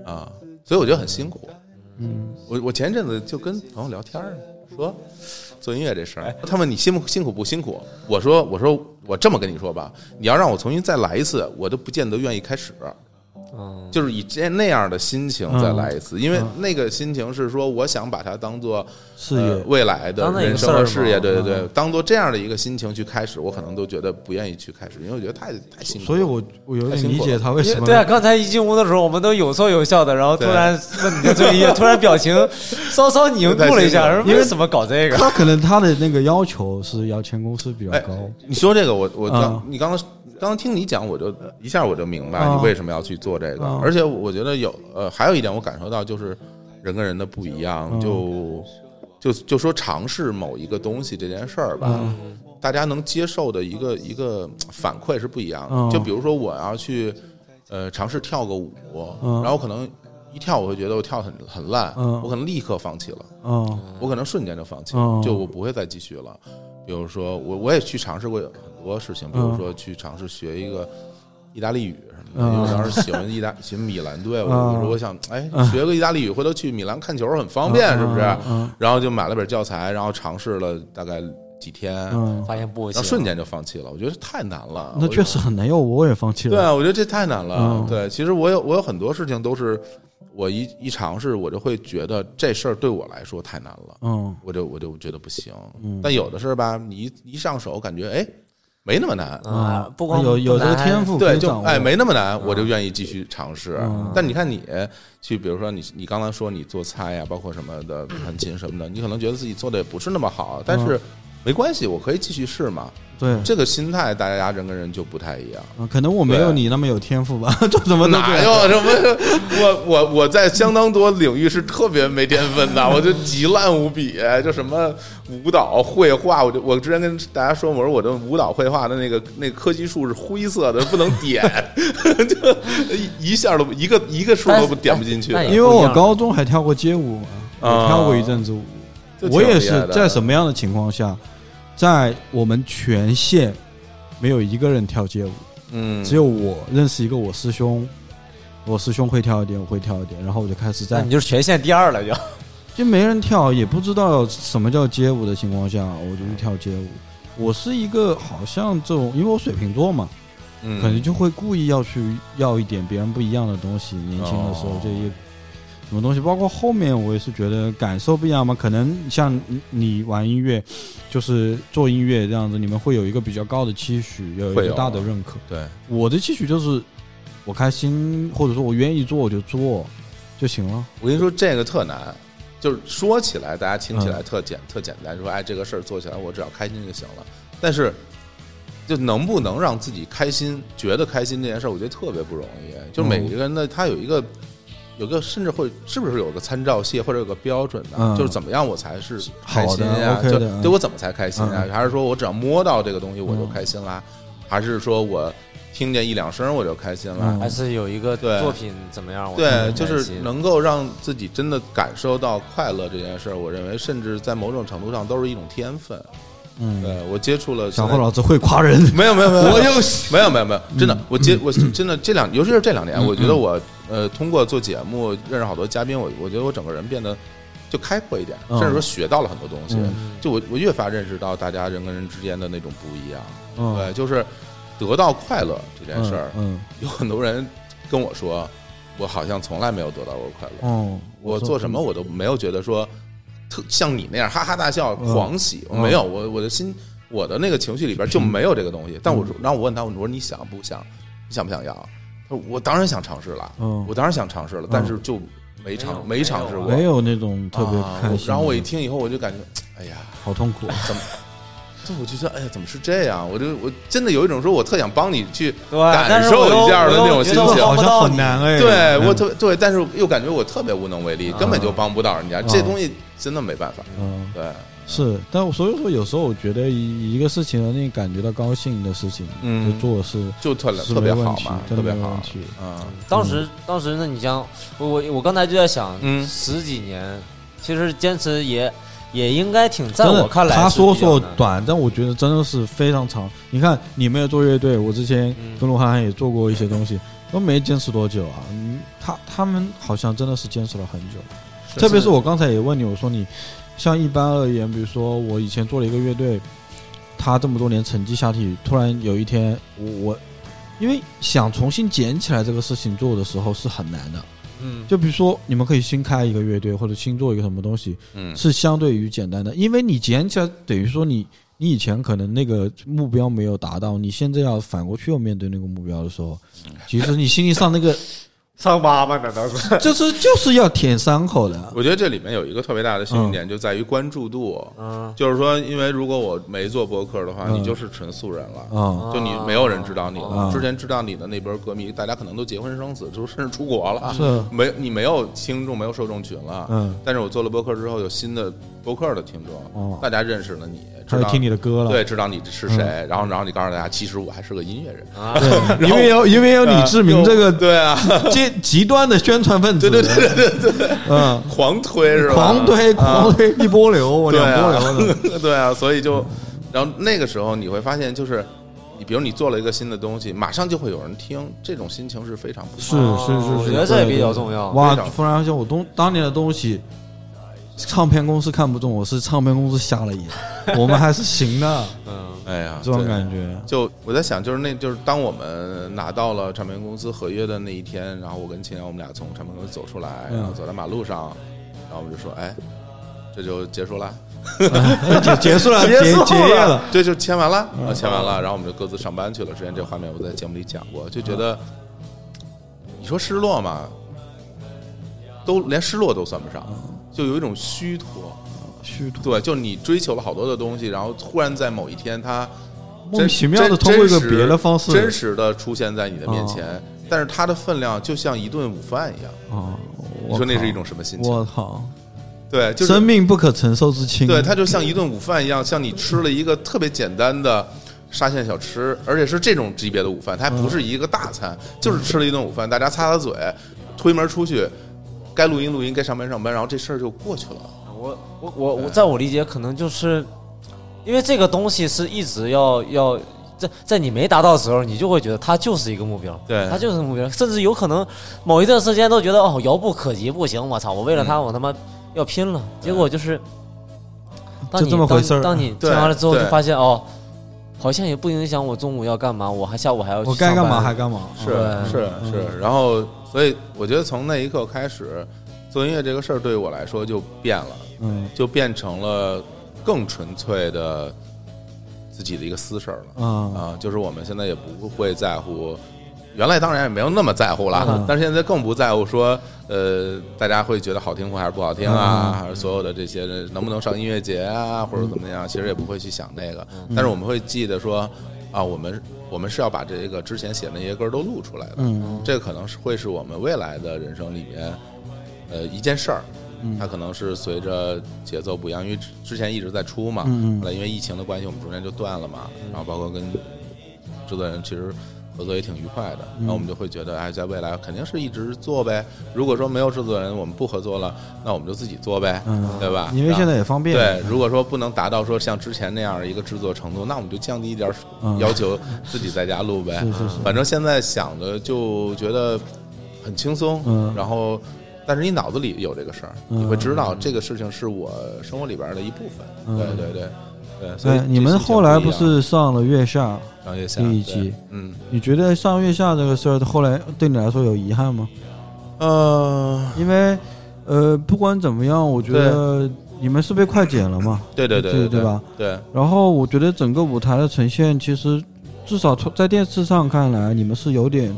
啊，所以我觉得很辛苦。嗯，我我前一阵子就跟朋友聊天儿说做音乐这事儿，他问你辛不辛苦不辛苦？我说我说我这么跟你说吧，你要让我重新再来一次，我都不见得愿意开始。嗯，就是以这那样的心情再来一次，因为那个心情是说，我想把它当做事业呃未来的人生和事业，对对对嗯，当做这样的一个心情去开始，我可能都觉得不愿意去开始，因为我觉得太太辛苦了。所以我我有点理解他为什么对啊，刚才一进屋的时候，我们都有说有笑的，然后突然问你的作业，突然表情稍稍凝固了一下，说为什么搞这个？他可能他的那个要求是要签公司比较哎高，你说这个，我我刚、啊你刚刚刚刚听你讲，我就一下我就明白啊你为什么要去做这个，啊而且我觉得有呃还有一点我感受到就是人跟人的不一样，嗯就就就说尝试某一个东西这件事儿吧，嗯。大家能接受的一个一个反馈是不一样的。嗯就比如说我要去呃尝试跳个舞，嗯。然后可能一跳我会觉得我跳得很很烂，嗯。我可能立刻放弃了。嗯我可能瞬间就放弃了，嗯就我不会再继续了。比如说，我我也去尝试过很多事情，比如说去尝试学一个意大利语什么的，嗯因为当时喜欢意大 喜欢米兰队，我嗯我说我想哎学个意大利语，回头去米兰看球很方便，是不是？嗯然后就买了本教材，然后尝试了大概几天，发现不行，后瞬间就放弃了。我觉得太难了，那确实很难，因为我也放弃了。对啊，我觉得这太难了。嗯对，其实我有我有很多事情都是我一一尝试，我就会觉得这事儿对我来说太难了。嗯我就我就觉得不行。嗯但有的事儿吧，你一一上手，感觉哎没那么难，啊，不光有有这个天赋对，就哎没那么难，我就愿意继续尝试嗯。但你看你去，比如说你你刚才说你做菜呀，包括什么的弹琴什么的，你可能觉得自己做的也不是那么好，但是没关系，我可以继续试嘛。对，这个心态，大家人跟人就不太一样。嗯可能我没有你那么有天赋吧，这怎么都哪对。有什么？我我我在相当多领域是特别没天分的，我就极烂无比，就什么舞蹈、绘画，我就我之前跟大家说，我说我的舞蹈绘画的那个那个科技树是灰色的，不能点，就一一下都一个一个数都不点不进去因为我高中还跳过街舞嘛，啊我跳过一阵子舞。我也是在什么样的情况下，在我们全县没有一个人跳街舞，嗯，只有我认识一个我师兄，我师兄会跳一点，我会跳一点，然后我就开始在你就是全县第二了，就 就没人跳，也不知道什么叫街舞的情况下，我就去跳街舞。我是一个好像这种，因为我水瓶座嘛，嗯可能就会故意要去要一点别人不一样的东西。年轻的时候哦这一什么东西，包括后面我也是觉得感受不一样嘛。可能像你你玩音乐，就是做音乐这样子，你们会有一个比较高的期许，有一个大的认可。对，我的期许就是我开心，或者说我愿意做我就做就行了。我跟你说这个特难。就是说起来，大家听嗯起来特简、特简单，说哎这个事儿做起来我只要开心就行了。但是，就能不能让自己开心，觉得开心这件事儿，我觉得特别不容易。就每一个人的他有一个有个甚至会是不是有个参照系或者有个标准的，嗯就是怎么样我才是开心好的呀、OK 就的嗯对我怎么才开心啊？嗯还是说我只要摸到这个东西我就嗯开心啦？还是说我听见一两声我就开心了？嗯还是有一个对作品怎么样？我对，能就是心能够让自己真的感受到快乐这件事儿，我认为甚至在某种程度上都是一种天分。嗯，对我接触了小霍老师会夸人，没有没有没有，我又没有没有没有，真的嗯，我接我真的这两，尤其是这两年，嗯我觉得我呃通过做节目认识好多嘉宾，我我觉得我整个人变得就开阔一点，嗯。甚至说学到了很多东西。嗯。就我我越发认识到大家人跟人之间的那种不一样，嗯。对，就是得到快乐这件事儿，嗯，有很多人跟我说，我好像从来没有得到过快乐。嗯哦，我做什么我都没有觉得说特像你那样哈哈大笑、嗯狂喜，嗯没有，我我的心我的那个情绪里边就没有这个东西。但我嗯然后我问他，我说你想不想？你想不想要？他说我当然想尝试了，嗯我当然想尝试了，但是就没尝没尝试过，没有那种特别啊开心的。然后我一听以后，我就感觉，哎呀，好痛苦，怎么？就我就觉得，哎呀，怎么是这样？我就我真的有一种说，我特想帮你去感受一下的那种心情，好像好帮不到你难哎。对我嗯特对，但是又感觉我特别无能为力，根本就帮不到人家。这东西真的没办法。嗯对，是，但我所以说有时候我觉得一一个事情让你感觉到高兴的事情，嗯就做是就特是特别好嘛，特别好。嗯当时当时那，你像我我我刚才就在想，嗯十几年，其实坚持也也应该挺，在真的我看来他说说短，但我觉得真的是非常长。你看，你没有做乐队，我之前嗯跟鹿晗也做过一些东西，都没坚持多久啊。嗯，他他们好像真的是坚持了很久。特别是我刚才也问你，我说你像一般而言，比如说我以前做了一个乐队，他这么多年沉寂下去，突然有一天我我因为想重新捡起来这个事情做的时候是很难的。嗯，就比如说你们可以新开一个乐队或者新做一个什么东西，嗯。是相对于简单的，因为你捡起来等于说你你以前可能那个目标没有达到，你现在要反过去要面对那个目标的时候，其实你心理上那个上妈妈难道是？就是就是要舔伤口的。我觉得这里面有一个特别大的幸运点，就在于关注度。嗯就是说，因为如果我没做博客的话，嗯你就是纯素人了。啊就你没有人知道你了，啊之前知道你的那波歌迷，大家可能都结婚生子，就甚至出国了，是没你没有听众，没有受众群了。嗯，但是我做了博客之后，有新的播客的听众，哦。大家认识了你，知道听你的歌了。对，知道你是谁，然后然后你告诉大家，其实我还是个音乐人。啊，对，因为有因为有李志明这个对啊，极极端的宣传分子，对对对对对，嗯，狂推是吧？狂推狂推一波流，对两波啊流。的，对啊，所以就，然后那个时候你会发现，就是你比如你做了一个新的东西，马上就会有人听，这种心情是非常不是错的。是是，我是。觉得这也比较重要。哇突然发现我东当年的东西，唱片公司看不中，我是唱片公司瞎了眼，我们还是行的，嗯，哎呀，这种感觉。就我在想，就是那就是当我们拿到了唱片公司合约的那一天，然后我跟秦阳我们俩从唱片公司走出来，嗯。然后走在马路上，然后我们就说，哎，这就结束了，结结束了，结结束了。结业了。这就签完了，签完了，然后我们就各自上班去了。之前这画面我在节目里讲过，就觉得你说失落嘛，都连失落都算不上，就有一种虚脱。虚脱，对，就你追求了好多的东西，然后突然在某一天，它莫名其妙的通过一个别的方式，真实的出现在你的面前，但是它的分量就像一顿午饭一样。啊！你说那是一种什么心情？我靠，对，就是生命不可承受之轻。对，它就像一顿午饭一样，像你吃了一个特别简单的沙县小吃，而且是这种级别的午饭，它还不是一个大餐，就是吃了一顿午饭，大家擦擦嘴，推门出去，该录音录音，该上班上班，然后这事儿就过去了。我我我我，在我理解，可能就是因为这个东西是一直要要在在你没达到的时候，你就会觉得它就是一个目标，对。它就是目标，甚至有可能某一段时间都觉得哦遥不可及，不行，我操，我为了它，我他妈要拼了。结果就是，当就你这么回事儿。当当你对听完了之后，就发现哦，好像也不影响我中午要干嘛，我还下午还要去我该干嘛上班。还干嘛。是是是，然后所以我觉得从那一刻开始，做音乐这个事儿对于我来说就变了，嗯。就变成了更纯粹的自己的一个私事儿了。嗯。啊，就是我们现在也不会在乎，原来当然也没有那么在乎了，嗯。但是现在更不在乎说，呃，大家会觉得好听或还是不好听啊，还是所有的这些能不能上音乐节啊，或者怎么样，其实也不会去想那个，但是我们会记得说，啊，我们我们是要把这个之前写的那些歌都录出来的，嗯这个可能是会是我们未来的人生里面，呃，一件事儿。它可能是随着节奏不一样，因为之之前一直在出嘛，嗯嗯。后来因为疫情的关系，我们中间就断了嘛，然后包括跟制作人其实合作也挺愉快的，然后我们就会觉得，哎，在未来肯定是一直做呗。如果说没有制作人，我们不合作了，那我们就自己做呗，嗯对吧？因为现在也方便。对，如果说不能达到说像之前那样的一个制作程度，那我们就降低一点嗯要求，自己在家录呗。是是是反正现在想的就觉得很轻松，嗯然后。但是你脑子里有这个事儿，嗯你会知道这个事情是我生活里边的一部分。嗯对对对对，所以，你们后来不是上了月下？上月下第一季嗯你觉得上月下这个事儿，后来对你来说有遗憾吗？呃，因为呃，不管怎么样，我觉得你们是被快剪了嘛。对对对对对对吧？对，然后我觉得整个舞台的呈现，其实至少从在电视上看来，你们是有点，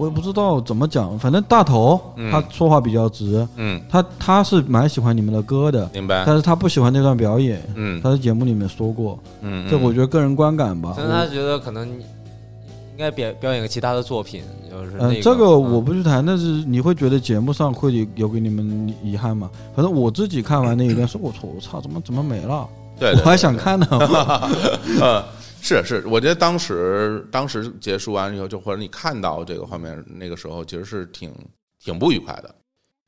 我也不知道怎么讲，反正大头、嗯他说话比较直，嗯，他他是蛮喜欢你们的歌的，明白，但是他不喜欢那段表演。嗯他在节目里面说过，嗯，这我觉得个人观感吧。但是他觉得可能应该表表演个其他的作品，就是那嗯、个这个嗯我不去谈，但是你会觉得节目上会有给你们遗憾吗？反正我自己看完那一段，说我操，我操，怎么怎么没了？对，我对还想看呢。呃，是是，我觉得当时当时结束完以后，就或者你看到这个画面，那个时候其实是挺挺不愉快的，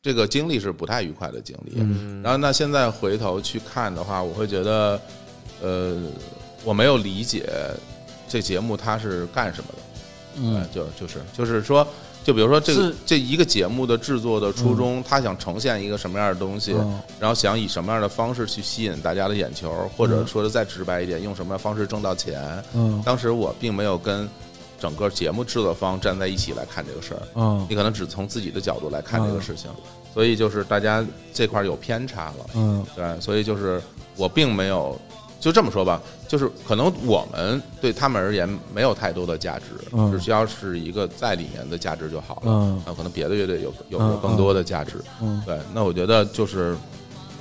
这个经历是不太愉快的经历。嗯然后那现在回头去看的话，我会觉得，呃，我没有理解这节目它是干什么的。嗯哎，就就是就是说，就比如说这个这一个节目的制作的初衷，他想呈现一个什么样的东西，嗯。然后想以什么样的方式去吸引大家的眼球，或者说的再直白一点，用什么样方式挣到钱。嗯。当时我并没有跟整个节目制作方站在一起来看这个事儿，嗯你可能只从自己的角度来看这个事情，所以就是大家这块儿有偏差了。嗯。对，所以就是我并没有就这么说吧，就是可能我们对他们而言没有太多的价值，嗯只需要是一个在里面的价值就好了。嗯那可能别的乐队有有嗯有更多的价值。嗯对，那我觉得就是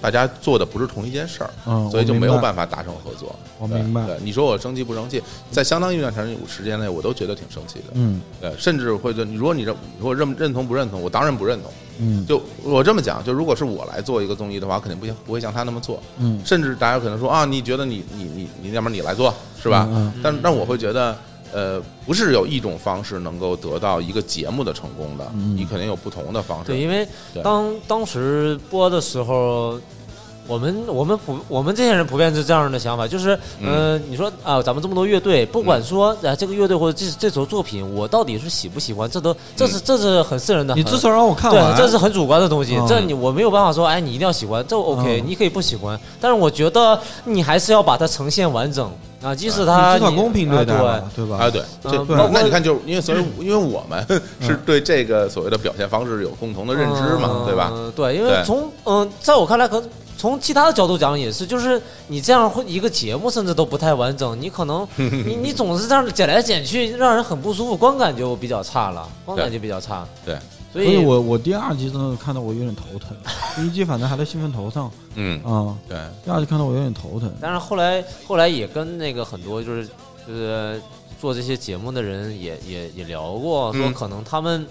大家做的不是同一件事儿，嗯，所以就没有。办法达成合作。对我明白对，你说我生气不生气，在相当一段长时间内，我都觉得挺生气的。嗯对，甚至会觉得，如果你认如果认认同不认同，我当然不认同。嗯就我这么讲，就如果是我来做一个综艺的话，肯定不像不会像他那么做。嗯甚至大家可能说啊，你觉得你你你你要么你来做是吧？嗯但但我会觉得，呃，不是有一种方式能够得到一个节目的成功的，嗯你肯定有不同的方式。对，因为当当时播的时候，我们我们普我们这些人普遍是这样的想法，就是，嗯呃，你说啊、咱们这么多乐队，不管说啊、这个乐队或者这这首作品，我到底是喜不喜欢，这都这是这是很私人的，你至少让我看完，对，这是很主观的东西，嗯这你我没有办法说，哎，你一定要喜欢，这 OK，、嗯你可以不喜欢，但是我觉得你还是要把它呈现完整啊，即使它你至少公平对待啊，对吧？啊，对，这嗯那那你看，就是因为所以因为我们 是对这个所谓的表现方式有共同的认知嘛，嗯对吧？？对，因为从嗯、在我看来，可能从其他的角度讲也是，就是你这样会一个节目甚至都不太完整，你可能 你你总是这样剪来剪去，让人很不舒服，观感就比较差了，观感就比较差。对，所以所以我我第二集真的看到我有点头疼，第 一集反正还在兴奋头上嗯，啊，对，第二集看到我有点头疼。但是后来后来也跟那个很多就是就是做这些节目的人也也也聊过，说嗯可能他们。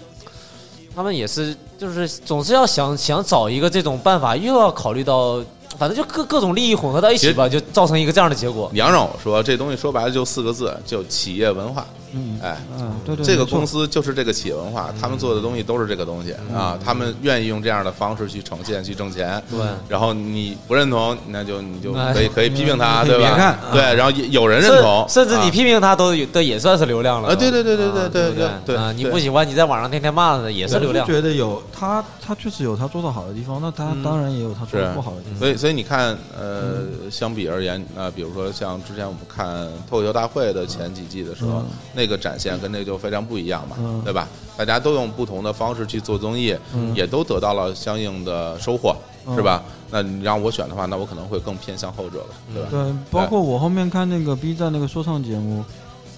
他们也是，就是总是要想想找一个这种办法，又要考虑到，反正就各各种利益混合到一起吧，就造成一个这样的结果。你要让我说，这东西说白了就四个字，就企业文化。嗯哎，嗯，对对，这个公司就是这个企业文化，他们做的东西都是这个东西嗯啊，他们愿意用这样的方式去呈现、去挣钱。对然后你不认同，那就你就哎可以可以批评他，对吧别看？对，然后也有人认同，甚甚至你啊批评他都都也算是流量了啊对对对对对啊对对对啊，你不喜欢你在网上天天骂他的也是流量。觉得有他，他确实有他做的好的地方，那他嗯当然也有他做的不好的地方。所以，所以你看，呃，相比而言，呃，比如说像之前我们看脱口秀大会的前几季的时候，嗯那个展现跟那个就非常不一样嘛，嗯对吧？大家都用不同的方式去做综艺，嗯也都得到了相应的收获，嗯是吧？那你让我选的话，那我可能会更偏向后者了，对吧？对，包括我后面看那个 B 站那个说唱节目，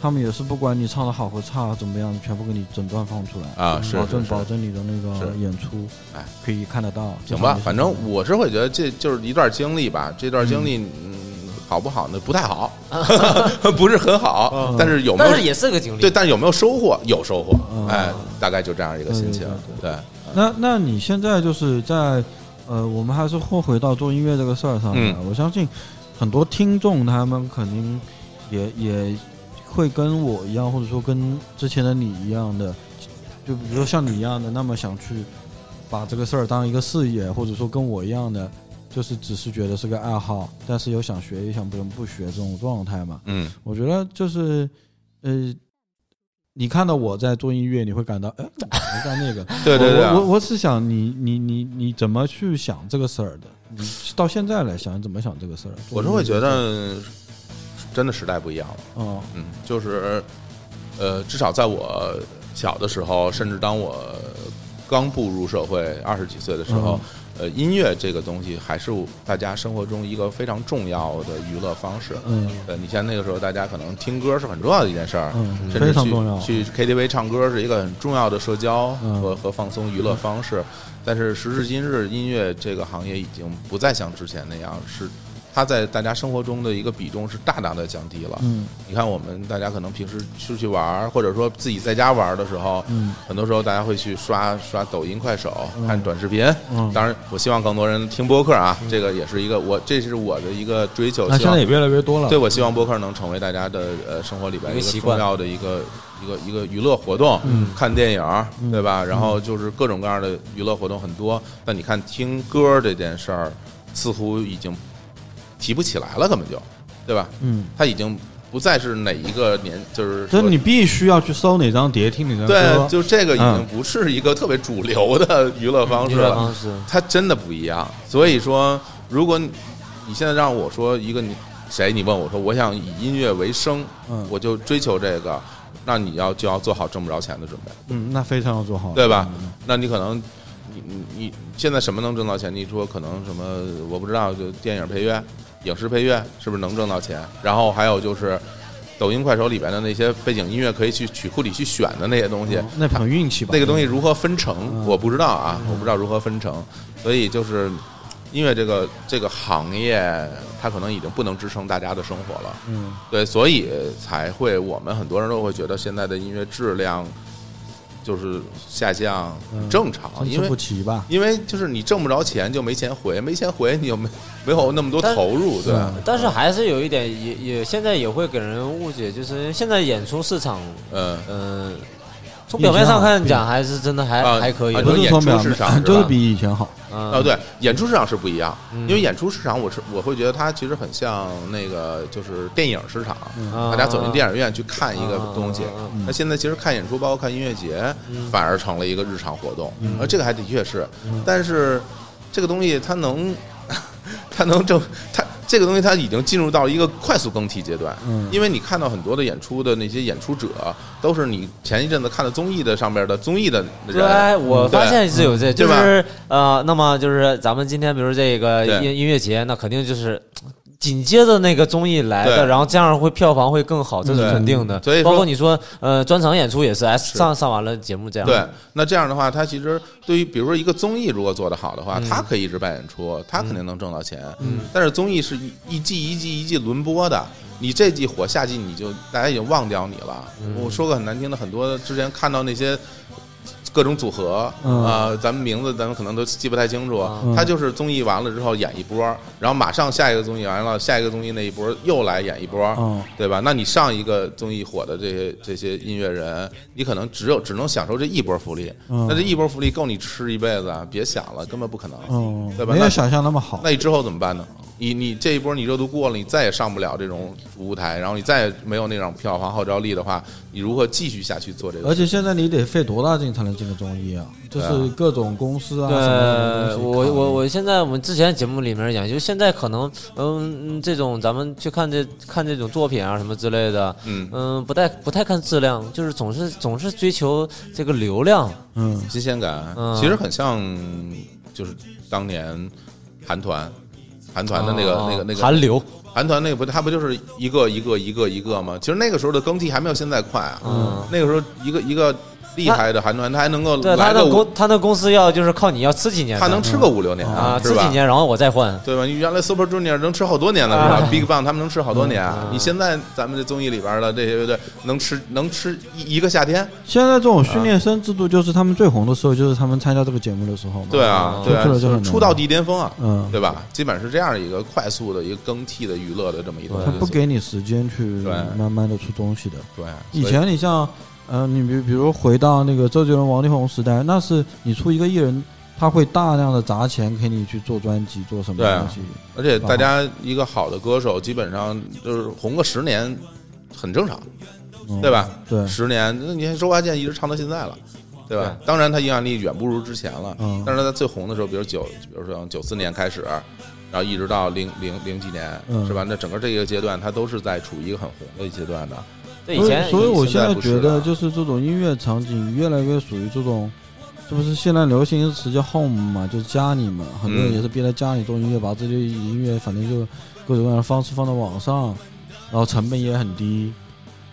他们也是不管你唱的好和差怎么样，全部给你整段放出来啊是保证保证你的那个演出，哎，可以看得到。行吧，反正我我是会觉得这就是一段经历吧，这段经历，嗯，好不好呢？不太好，不是很好嗯，但是有没有但是也是个经历。对？但是有没有收获？有收获嗯，哎，大概就这样一个心情对，对。那那你现在就是在呃，我们还是会回到做音乐这个事儿上面。嗯我相信很多听众他们肯定也也会跟我一样，或者说跟之前的你一样的，就比如说像你一样的，那么想去把这个事儿当一个事业，或者说跟我一样的，就是只是觉得是个爱好，但是又想学也想不能不学这种状态嘛。嗯我觉得就是呃。你看到我在做音乐，你会感到，哎，干那个？对对对啊我我我是想你你你你怎么去想这个事儿的？你到现在来想，你怎么想这个事儿？我是会觉得，真的时代不一样了。嗯，嗯，就是，呃，至少在我小的时候，甚至当我刚步入社会二十几岁的时候，呃，音乐这个东西还是大家生活中一个非常重要的娱乐方式。嗯呃，你像那个时候，大家可能听歌是很重要的一件事儿，嗯，甚至去。去 KTV 唱歌是一个很重要的社交嗯和和放松娱乐方式，但是时至今日，音乐这个行业已经不再像之前那样，是它在大家生活中的一个比重是大大的降低了。嗯你看，我们大家可能平时出去玩儿，或者说自己在家玩儿的时候，嗯很多时候大家会去刷刷抖音、快手，嗯看短视频。嗯，当然，我希望更多人听播客啊，这个也是一个我这是我的一个追求。那现在也越来越多了。对，我希望播客能成为大家的呃生活里边一个重要的一个一一个一个娱乐活动，嗯看电影，嗯对吧？然后就是各种各样的娱乐活动很多，但你看听歌这件事儿，似乎已经提不起来了，根本就，对吧？嗯，他已经不再是哪一个年，就是说就是你必须要去搜哪张碟听哪张对，就这个已经嗯。不是一个特别主流的娱乐方式了，方式，它真的不一样。所以说，如果你你现在让我说一个你谁，你问我说我想以音乐为生，嗯。我就追求这个，那你要就要做好挣不着钱的准备，嗯，那非常要做好，对吧？嗯？那你可能你你你现在什么能挣到钱？你说可能什么我不知道，就电影配乐、影视配乐是不是能挣到钱？然后还有就是。抖音、快手里边的那些背景音乐，可以去曲库里去选的那些东西，哦那很运气吧？那个东西如何分成，嗯我不知道啊，我不知道如何分成，所以就是音乐这个这个行业，它可能已经不能支撑大家的生活了，嗯，对，所以才会我们很多人都会觉得现在的音乐质量就是下降，很正常，因为不齐吧？因为就是你挣不着钱就没钱回，没钱回你又没没有那么多投入，对吧？但是还是有一点，也也现在也会给人误解，就是现在演出市场，嗯嗯、从表面上看讲，还是真的还、啊还可以啊的。不是演出说表面市场是就是比以前好。嗯哦，对，演出市场是不一样，嗯因为演出市场，我是我会觉得它其实很像那个就是电影市场，啊大家走进电影院去看一个东西那现在其实看演出，包括看音乐节，反而成了一个日常活动，而这个还的确是，但是这个东西它能，它能挣它。这个东西它已经进入到一个快速更替阶段，嗯。因为你看到很多的演出的那些演出者，都是你前一阵子看的综艺的上边的综艺的人，对，我发现是有这，就是呃，那么就是咱们今天比如这个音音乐节，那肯定就是紧接着那个综艺来的，然后这样会票房会更好，这是肯定的。所以包括你说呃专场演出也是，哎上上完了节目这样。对，那这样的话，他其实对于比如说一个综艺如果做得好的话，嗯它可以一直办演出，他肯定能挣到钱。嗯，但是综艺是一一季一季一季轮播的，你这季火，下季你就大家已经忘掉你了。嗯我说个很难听的，很多之前看到那些。各种组合啊、嗯咱们名字咱们可能都记不太清楚。嗯他就是综艺完了之后演一波，然后马上下一个综艺完了，下一个综艺那一波又来演一波，嗯对吧？那你上一个综艺火的这些这些音乐人，你可能只有只能享受这一波福利，嗯那这一波福利够你吃一辈子啊？别想了，根本不可能，嗯，对吧？没有想象那么好。那你之后怎么办呢？你你这一波你热度过了，你再也上不了这种舞台，然后你再也没有那种票房号召力的话，你如何继续下去做这个？而且现在你得费多大劲才能进个综艺啊？就是各种公司啊，对，我我我现在我们之前节目里面讲，就现在可能嗯这种咱们去看这看这种作品啊什么之类的，嗯嗯不太不太看质量，就是总是总是追求这个流量，嗯新鲜感，嗯其实很像就是当年韩团。韩团的那个、啊那个那个韩流，韩团那个不，它不就是一个一个一个一个吗？其实那个时候的更替还没有现在快啊。嗯那个时候一个一个厉害的韩团，他还能够对他来个五，那公他的公司要就是靠你要吃几年，他能吃个五六年啊是吧？吃几年，然后我再换。对吧？你原来 Super Junior 能吃好多年了是吧啊？Big Bang 他们能吃好多年嗯，你现在咱们这综艺里边的这些乐队能吃能吃一一个夏天？现在这种训练生制度，就是他们最红的时候，就是他们参加这个节目的时候嘛。对啊，嗯对啊出道第一巅峰啊，嗯，对吧？基本是这样一个快速的一个更替的娱乐的这么一个他东西，不给你时间去对慢慢的出东西的。对。以前你像，呃，你比比如回到那个周杰伦、王力宏时代，那是你出一个艺人，他会大量的砸钱给你去做专辑，做什么东西。而且大家一个好的歌手，基本上就是红个十年，很正常，嗯对吧？对，十年，那你看周华健一直唱到现在了，对吧？当然他影响力远不如之前了，嗯但是他在最红的时候，比如九，比如说九四年开始，然后一直到零零零几年，嗯是吧？那整个这一个阶段，他都是在处于一个很红的阶段的。对以前所以，所以我现现在觉得，就是这种音乐场景越来越属于这种，这不是现在流行一个词叫 home 嘛，就是家里嘛，很多人嗯。也是憋在家里做音乐，把自己的音乐反正就各种各样的方式放到网上，然后成本也很低，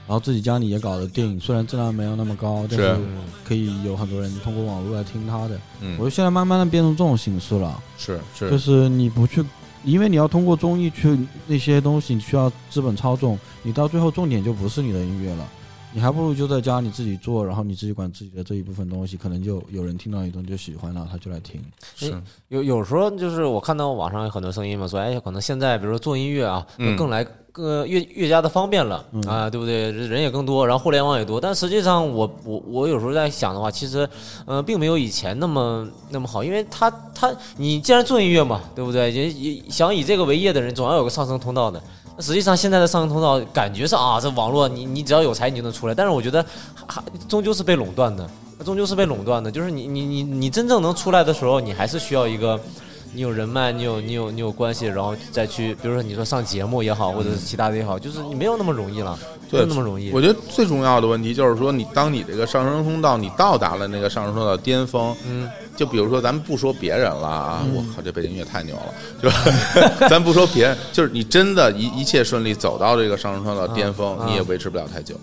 然后自己家里也搞得定，虽然质量没有那么高，但是是。可以有很多人通过网络来听他的。嗯。我，觉得现在慢慢的变成这种形式了，是是。就是是你不去，因为你要通过综艺去那些东西，你需要资本操纵，你到最后重点就不是你的音乐了，你还不如就在家你自己做，然后你自己管自己的这一部分东西，可能就有人听到你东西就喜欢了，他就来听。是有有时候就是我看到网上有很多声音嘛，说哎，可能现在比如说做音乐啊，嗯更来更越越加的方便了、啊，对不对？人也更多，然后互联网也多，但实际上我我我有时候在想的话，其实呃并没有以前那么那么好，因为他他你既然做音乐嘛，对不对？也也想以这个为业的人，总要有个上升通道的。实际上现在的上升通道感觉上啊，这网络你你只要有才你就能出来，但是我觉得还终究是被垄断的。终究是被垄断的，就是你你你你真正能出来的时候，你还是需要一个，你有人脉，你有你有你有关系，然后再去，比如说你说上节目也好，或者是其他的也好，就是你没有那么容易了，没对有那么容易。我觉得最重要的问题就是说，你当你这个上升通道你到达了那个上升通道巅峰，嗯，就比如说咱们不说别人了啊，我靠，这背景音乐太牛了，就是咱不说别人，就是你真的一一切顺利走到这个上升通道巅峰，啊你也维持不了太久，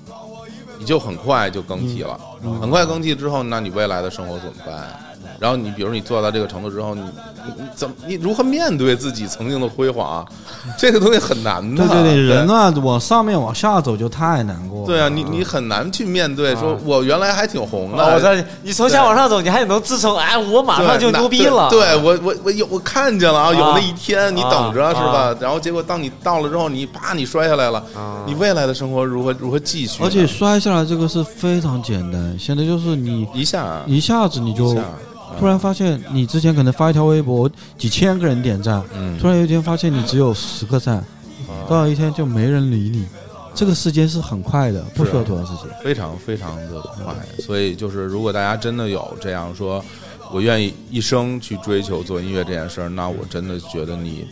你就很快就更替了，很快更替之后，那你未来的生活怎么办？然后你比如你做到这个程度之后，你你你怎么你如何面对自己曾经的辉煌？这个东西很难的。对对对，人啊往上面往下走就太难过了。对啊，你你很难去面对，说啊我原来还挺红的，啊，我知道你你从下往上走，你还能支撑，哎，我马上就牛逼了。对对我我我有我看见了啊，有啊那一天，你等着啊是吧啊？然后结果当你到了之后，你啪你摔下来了啊，你未来的生活如何如何继续？而且摔下来这个是非常简单，现在就是你一下一下子你就一下突然发现，你之前可能发一条微博几千个人点赞，嗯突然有一天发现你只有十个赞，突然有一天就没人理你。这个时间是很快的，不需要多长时间。非常非常的快，所以就是如果大家真的有这样说，我愿意一生去追求做音乐这件事儿，那我真的觉得你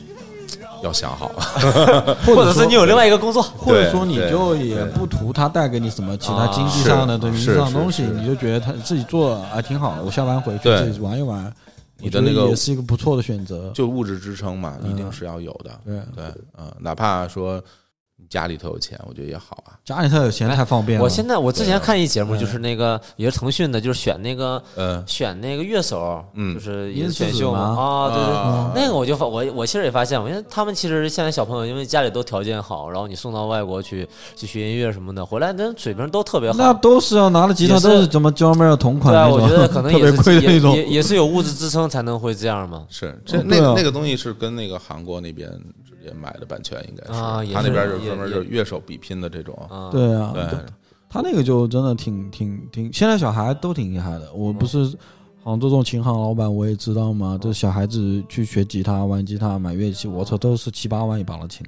要想好了。或者是你有另外一个工作，或者说你就也不图他带给你什么其他啊经济上的、上的东西，你就觉得他自己做啊挺好的，我下班回去自己玩一玩，你的那个我觉得也是一个不错的选择。就物质支撑嘛，嗯一定是要有的。对，对，嗯，哪怕说你家里头有钱，我觉得也好啊。家里头有钱太方便了。我现在我之前看一节目，就是那个也是腾讯的，就是选那个嗯选那个乐手，嗯就是也是音选秀嘛啊，对对。啊那个我就发我我其实也发现，因为他们其实现在小朋友，因为家里都条件好，然后你送到外国去去学音乐什么的，回来那水平都特别好。那都是要拿了吉他都是怎么 John Mayer 同款对啊，我觉得可能 特别也是也贵的那种。也也是有物质支撑才能会这样嘛。是这那个那个东西是跟那个韩国那边直接买的版权，应该是啊是他那边就也专门就是乐手比拼的这种。啊，对啊，对，他那个就真的挺挺挺，现在小孩都挺厉害的。我不是杭州这种琴行老板，我也知道嘛。这小孩子去学吉他、玩吉他、买乐器，我操，都是七八万一把的琴。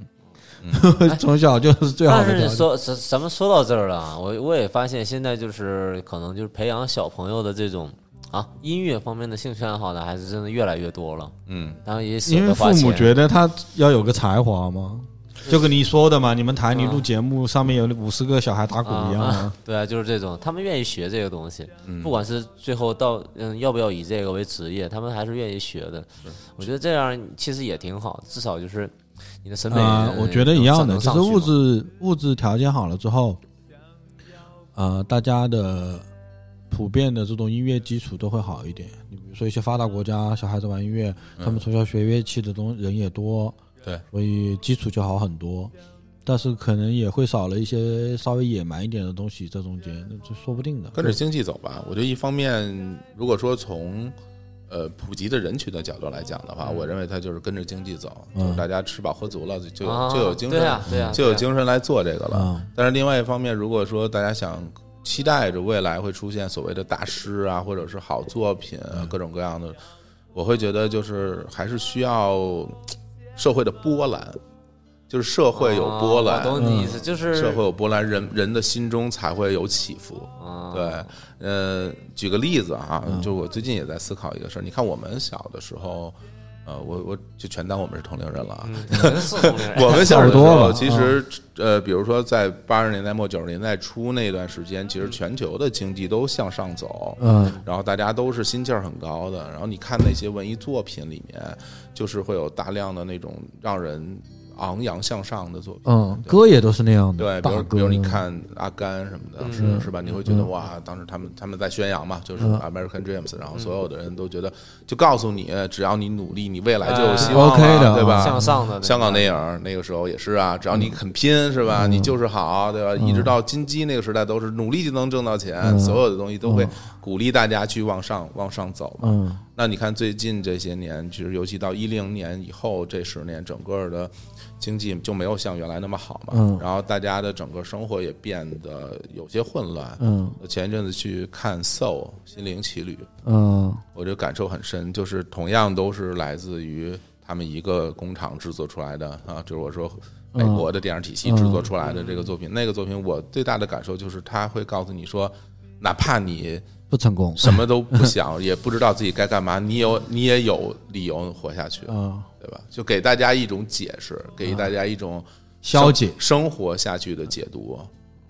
从小就是最好但是的条件。说咱咱们说到这儿了啊，我我也发现现在就是可能就是培养小朋友的这种啊音乐方面的兴趣爱好呢，还是真的越来越多了，嗯，当然也舍因为父母。觉得他要有个才华嘛，就跟你说的嘛，你们台你录节目上面有五十个小孩打鼓一样。对啊，就是这种，他们愿意学这个东西，嗯。不管是最后到嗯要不要以这个为职业，他们还是愿意学的。我觉得这样其实也挺好，至少就是你的审美，我觉得一样的，能就是物质物质条件好了之后，呃，大家的普遍的这种音乐基础都会好一点。你比如说一些发达国家，小孩子玩音乐，他们从小学乐器的东人也多，对，所以基础就好很多。但是可能也会少了一些稍微野蛮一点的东西在中间，那这说不定的。跟着经济走吧。我觉得一方面，如果说从呃普及的人群的角度来讲的话，我认为它就是跟着经济走，嗯就是大家吃饱喝足了，就就有啊就有精神就有精神来做这个了。啊，但是另外一方面，如果说大家想期待着未来会出现所谓的大师啊，或者是好作品啊，嗯各种各样的，我会觉得就是还是需要社会的波澜，就是社会有波澜，懂你意思，就是社会有波澜，人人的心中才会有起伏。啊对，呃，举个例子啊，嗯就我最近也在思考一个事儿。你看我们小的时候，呃，我我就全当我们是同龄人了啊。我们小时候，其实呃，比如说在八十年代末九十年代初那段时间，其实全球的经济都向上走，嗯，然后大家都是心气儿很高的。然后你看那些文艺作品里面，就是会有大量的那种让人昂扬向上的作品。嗯，歌也都是那样的，对，比如比如你看阿甘什么的，当时嗯。是吧？你会觉得哇，当时他们他们在宣扬嘛，就是嗯。American Dreams，然后所有的人都觉得，就告诉你，只要你努力，你未来就有希望对吧？向上的香港电影那个时候也是啊，只要你肯拼，是吧？你就是好，对吧？一直到金鸡那个时代，都是努力就能挣到钱，所有的东西都会鼓励大家去往上往上走嘛。嗯那你看最近这些年，其实尤其到一零年以后这十年，整个的经济就没有像原来那么好嘛。嗯然后大家的整个生活也变得有些混乱。嗯我前一阵子去看《Soul》心灵奇旅，嗯我就感受很深，就是同样都是来自于他们一个工厂制作出来的啊，就是我说美国的电影体系制作出来的这个作品。那个作品我最大的感受就是，他会告诉你说，哪怕你不成功，什么都不想，也不知道自己该干嘛，你有你也有理由活下去，嗯，对吧？就给大家一种解释，给大家一种消解生生活下去的解读，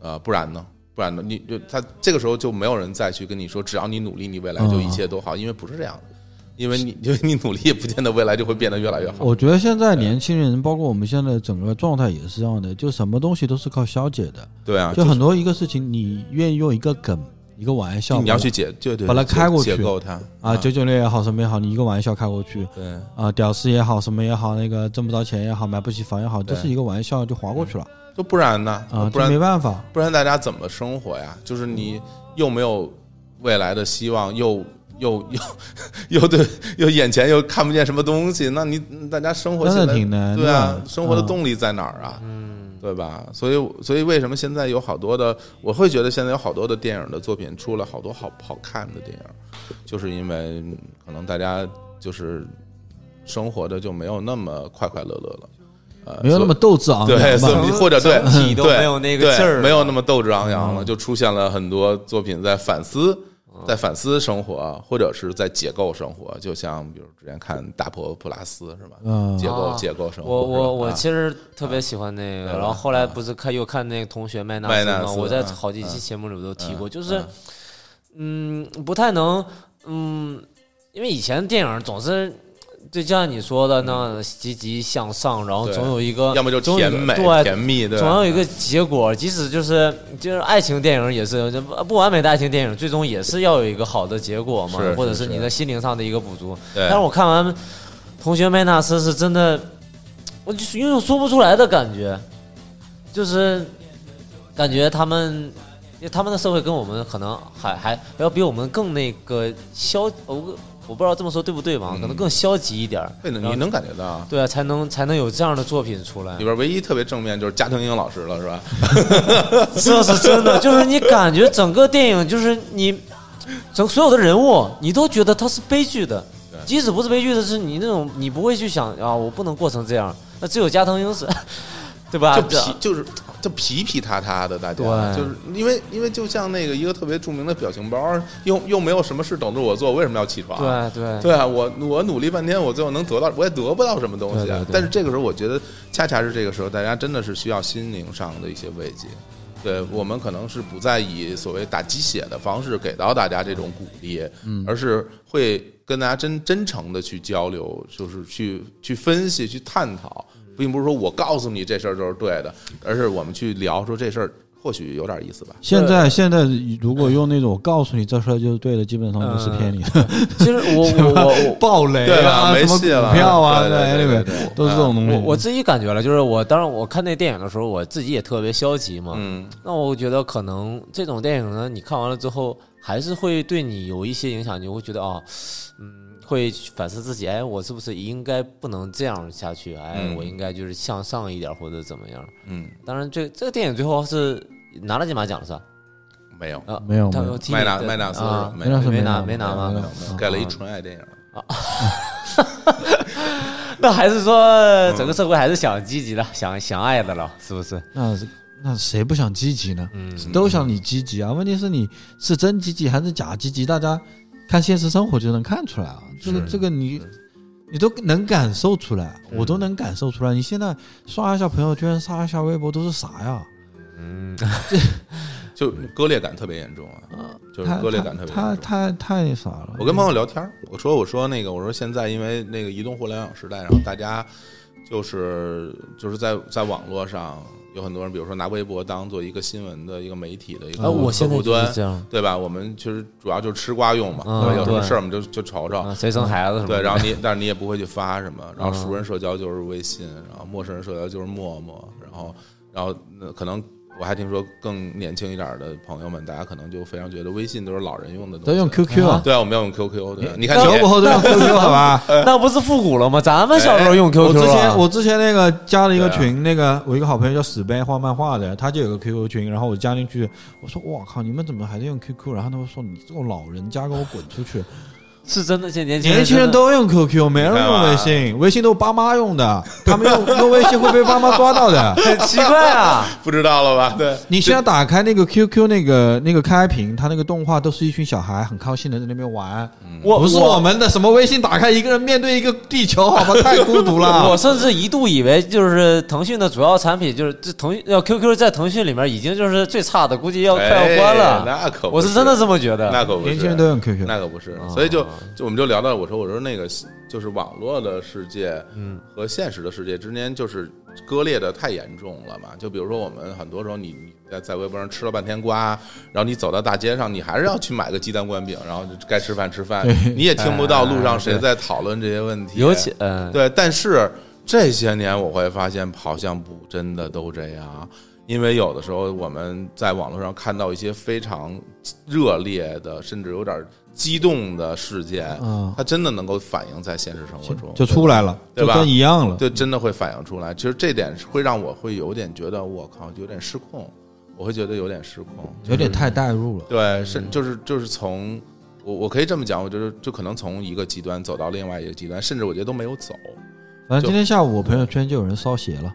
呃，不然呢？不然呢？你就他这个时候就没有人再去跟你说，只要你努力，你未来就一切都好，因为不是这样的，因为你 因为你努力，也不见得未来就会变得越来越好。我觉得现在年轻人，包括我们现在整个状态也是这样的，就什么东西都是靠消解的。对啊，就很多一个事情，你愿意用一个梗、一个玩笑，你要去解，就对，把它开过去。解构它。啊，九九六也好，什么也好，你一个玩笑开过去。对。啊，屌丝也好，什么也好，那个挣不着钱也好，买不起房也好，对都是一个玩笑就划过去了。就不然呢？啊，不然没办法。不然大家怎么生活呀？就是你又没有未来的希望，又又又 又对，又眼前又看不见什么东西，那你大家生活起来真的挺难对啊，生活的嗯动力在哪儿啊？嗯，对吧？所以所以为什么现在有好多的，我会觉得现在有好多的电影的作品出了好多好好看的电影，就是因为可能大家就是生活的就没有那么快快乐乐了。呃，没有那么斗志昂对，扬对？或者对体都对没有那个劲儿没有那么斗志昂扬了，就出现了很多作品在反思，在反思生活，或者是在解构生活。就像比如之前看《大破普拉斯》是吧？嗯解构啊解构生活。我我我其实特别喜欢那个，然后后来不是看又看那个同学麦纳斯吗？麦纳斯我在嗯好几期嗯节目里边都提过，嗯就是嗯不太能嗯，因为以前电影总是。就像你说的那样积极向上，然后总有一个，要么就甜美对，甜蜜，对，总要有一个结果，即使就是就是爱情电影也是不不完美的爱情电影，最终也是要有一个好的结果嘛，或者是你的心灵上的一个补足。但是我看完《同学麦纳斯》是真的，我就是有种说不出来的感觉，就是感觉他们，因为他们的社会跟我们可能还还要比我们更那个消，我我不知道这么说对不对吧？嗯可能更消极一点儿。你能感觉到。对啊，才能才能有这样的作品出来里。边唯一特别正面就是加藤鹰老师了，是吧？这是真的，就是你感觉整个电影就是你，整所有的人物，你都觉得他是悲剧的，即使不是悲剧的，是你那种你不会去想啊，我不能过成这样。那只有加藤鹰是，对吧？就皮就是就皮皮塌塌的，大家就是因为因为就像那个一个特别著名的表情包，又又没有什么事等着我做，为什么要起床？对对对啊，我我努力半天，我最后能得到，我也得不到什么东西啊。对对对但是这个时候，我觉得恰恰是这个时候，大家真的是需要心灵上的一些慰藉。对我们可能是不再以所谓打鸡血的方式给到大家这种鼓励，嗯，而是会跟大家真真诚的去交流，就是去去分析、去探讨，并不是说我告诉你这事儿就是对的，而是我们去聊说这事儿或许有点意思吧。现在现在如果用那种我告诉你这事儿就是对的，基本上都是骗你的，其实我 我我我暴雷对吧啊，没戏了股票啊，对对对对 anyway 都是这种东西。我我自己感觉了，就是我当然我看那电影的时候，我自己也特别消极嘛。嗯，那我觉得可能这种电影呢，你看完了之后，还是会对你有一些影响，你会觉得啊，嗯，会反思自己，哎，我是不是应该不能这样下去？哎，嗯我应该就是向上一点或者怎么样？嗯，当然这，这个电影最后是拿了金马奖是吧？没有，啊，没有没有他我听麦纳麦纳斯啊，没有没拿拿没拿吗没有没有盖了一纯爱电影。那还是说整个社会还是想积极的，想想爱的了，是不是？那是那谁不想积极呢？嗯，都想你积极啊。问题是你是真积极还是假积极？大家看现实生活就能看出来啊。这个是这个你你都能感受出来，我都能感受出来。你现在刷一下朋友圈，刷一下微博，都是啥呀？嗯，就割裂感特别严重啊，就是割裂感特别太。太太啥了。我跟朋友聊天，我说我说那个我说现在因为那个移动互联网时代，然后大家就是就是在在网络上有很多人，比如说拿微博当做一个新闻的一个媒体的一个客户端，对吧？我们其实主要就是吃瓜用嘛，嗯对吧？有什么事儿我们就就瞅瞅，啊，谁生孩子什么，对，然后你但是你也不会去发什么，然后嗯熟人社交就是微信，然后陌生人社交就是陌陌，然后然后那可能我还听说更年轻一点的朋友们，大家可能就非常觉得微信都是老人用的东西，都用 QQ 啊，对啊，我们要用 QQ，对啊，你看九五后都用 QQ 好吧？那不是复古了吗？咱们小时候用 QQ。我之前啊，我之前那个加了一个群，那个我一个好朋友叫死背画漫画的，他就有个 QQ 群，然后我加进去，我说我靠，你们怎么还在用 QQ？然后他们说你这种老人家给我滚出去！是真的，现在年轻人年轻人都用 QQ，没人用微信，微信都是爸妈用的，他们用用微信会被爸妈抓到的。很奇怪啊，不知道了吧？对，你现在打开那个 QQ 那个那个开屏，它那个动画都是一群小孩很高兴的在那边玩，我不是我们的什么微信打开一个人面对一个地球，好吧，太孤独了。我甚至一度以为，就是腾讯的主要产品就是这腾讯要 QQ 在腾讯里面已经就是最差的，估计要快要关哎了。那可不我是真的这么觉得。那可不是，年轻人都用 QQ，那可不是，啊所以就就我们就聊到，我说我说那个就是网络的世界，嗯，和现实的世界之间就是割裂的太严重了嘛。就比如说我们很多时候你你在在微博上吃了半天瓜，然后你走到大街上，你还是要去买个鸡蛋灌饼，然后就该吃饭吃饭，你也听不到路上谁在讨论这些问题，尤其嗯，对，但是这些年我会发现，好像不真的都这样，因为有的时候我们在网络上看到一些非常热烈的，甚至有点激动的事件，嗯它真的能够反映在现实生活中，就出来了，对吧就跟一样了。就，真的会反映出来。其实这点会让我会有点觉得，我靠，有点失控，我会觉得有点失控，有点太代入了。对，是就是就是从我我可以这么讲，我觉得就可能从一个极端走到另外一个极端，甚至我觉得都没有走。反正今天下午我朋友圈就有人烧鞋了，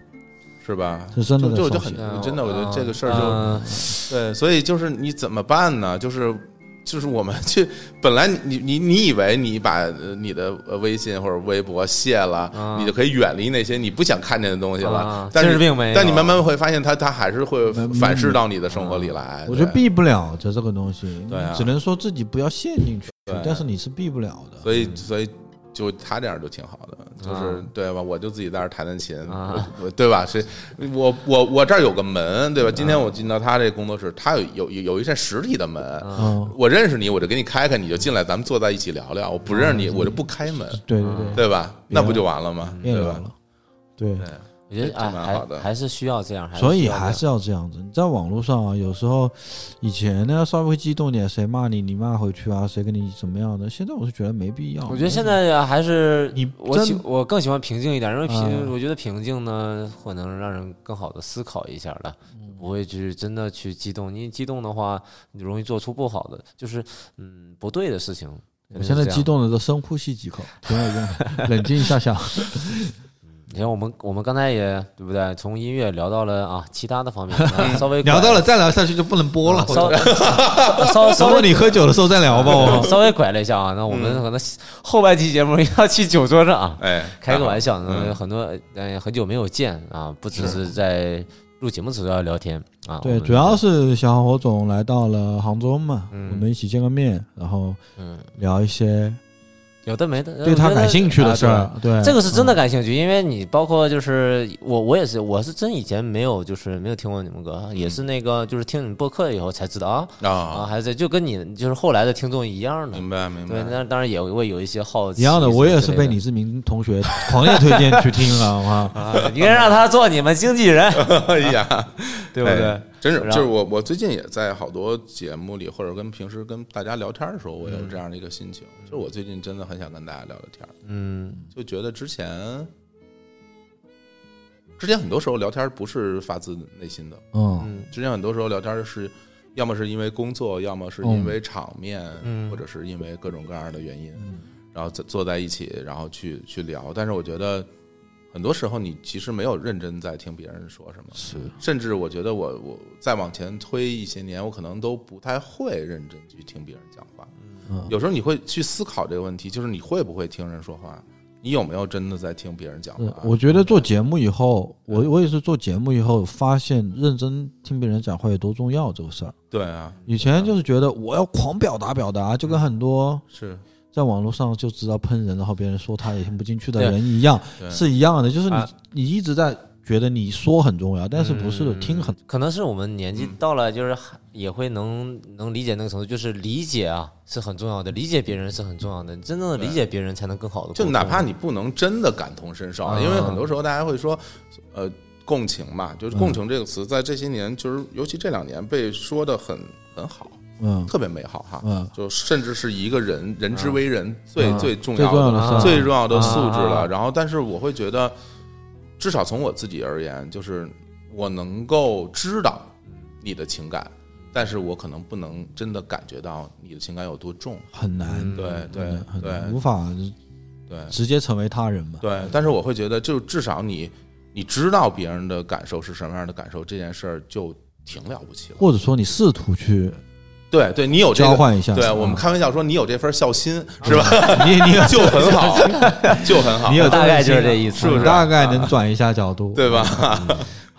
是吧？是真的就就很真的，我觉得这个事儿就、嗯对，所以就是你怎么办呢？就是就是我们去，本来你你你以为你把呃你的呃微信或者微博卸了，啊你就可以远离那些你不想看见的东西了。啊但是并没有但你慢慢会发现它，它还是会反噬到你的生活里来。我觉得避不了的这个东西，对啊只能说自己不要陷进去，但是你是避不了的。所以所以就他这样就挺好的，就是、啊对吧？我就自己在这儿弹弹琴，啊我我对吧？是我我我这儿有个门，对吧？今天我进到他这工作室，他有有有一扇实体的门。嗯，我认识你，我就给你开开，你就进来，咱们坐在一起聊聊。我不认识你，我就不开门，对对对，对吧？那不就完了吗？对吧？对，我觉得哎蛮好的还还是需要这样，所以需要这样还是要这样子。你在网络上啊，有时候以前呢稍微激动点，谁骂你你骂回去啊，谁跟你怎么样的？现在我是觉得没必要。我觉得现在还是你我喜我更喜欢平静一点，因为平、啊我觉得平静呢可能让人更好的思考一下的，不会去真的去激动。你激动的话，你容易做出不好的，就是嗯不对的事情。我现在激。动的都深呼吸几口，挺有用的，冷静一下下。你看我们我们刚才也对不对？从音乐聊到了啊其他的方面，啊稍微聊到了，再聊下去就不能播了。啊稍 稍稍 微你喝酒的时候再聊吧。我稍微拐了一下啊，那我们可能后半期节目要去酒桌上啊。哎，开个玩笑，很多嗯很久没有见啊，不只是在录节目的时候要聊天啊，对，主要是小火总来到了杭州嘛，嗯我们一起见个面，然后嗯聊一些有的没的，对他感兴趣的啊事儿。对，这个是真的嗯感兴趣，因为你包括就是我，我也是，我是真以前没有就是没有听过你们歌，也是那个就是听你们播客以后才知道啊啊，啊，还是就跟你就是后来的听众一样的，明白明对，白。那当然也会有一些好奇一样的，我也是被李志明同学狂烈推荐去听了？啊，应该让他做你们经纪人，哎呀，对不对哎？真是，就是我，我最近也在好多节目里，或者跟平时跟大家聊天的时候，我有这样的一个心情，就是我最近真的很想跟大家聊聊天，嗯。就觉得之前，之前很多时候聊天不是发自内心的，嗯，嗯之前很多时候聊天是，要么是因为工作，要么是因为场面，嗯。或者是因为各种各样的原因，然后坐坐在一起，然后去去聊。但是我觉得很多时候你其实没有认真在听别人说什么，是甚至我觉得我我再往前推一些年，我可能都不太会认真去听别人讲话。嗯有时候你会去思考这个问题，就是你会不会听人说话？你有没有真的在听别人讲话？我觉得做节目以后，我我也是做节目以后发现，认真听别人讲话有多重要这个事儿。对啊，以前就是觉得我要狂表达表达，就跟很多是在网络上就知道喷人，然后别人说他也听不进去的人一样，是一样的。就是你啊。你一直在觉得你说很重要，但是不是嗯。听很可能是我们年纪到了，就是也会能能理解那个程度，就是理解啊是很重要的，理解别人是很重要的，真正的理解别人才能更好的。就哪怕你不能真的感同身受，啊。因为很多时候大家会说，呃，共情嘛，就是嗯。共情这个词，在这些年，就是尤其这两年被说的很很好，嗯。特别美好哈。嗯。就甚至是一个人人之为人最嗯。最重要的重要的最重要的素质。了。然后，但是我会觉得，至少从我自己而言，就是我能够知道你的情感，但是我可能不能真的感觉到你的情感有多重。很难，嗯对对对。无法对。直接成为他人嘛。对，但是我会觉得，就至少你你知道别人的感受是什么样的感受，这件事儿就挺了不起了。或者说你试图去对对，你有这个，交换一下，嗯对我们开玩笑说你有这份孝心是吧？你你 就很好，就很好，你有大概就是这意思，是不是？大概能转一下角度，对吧？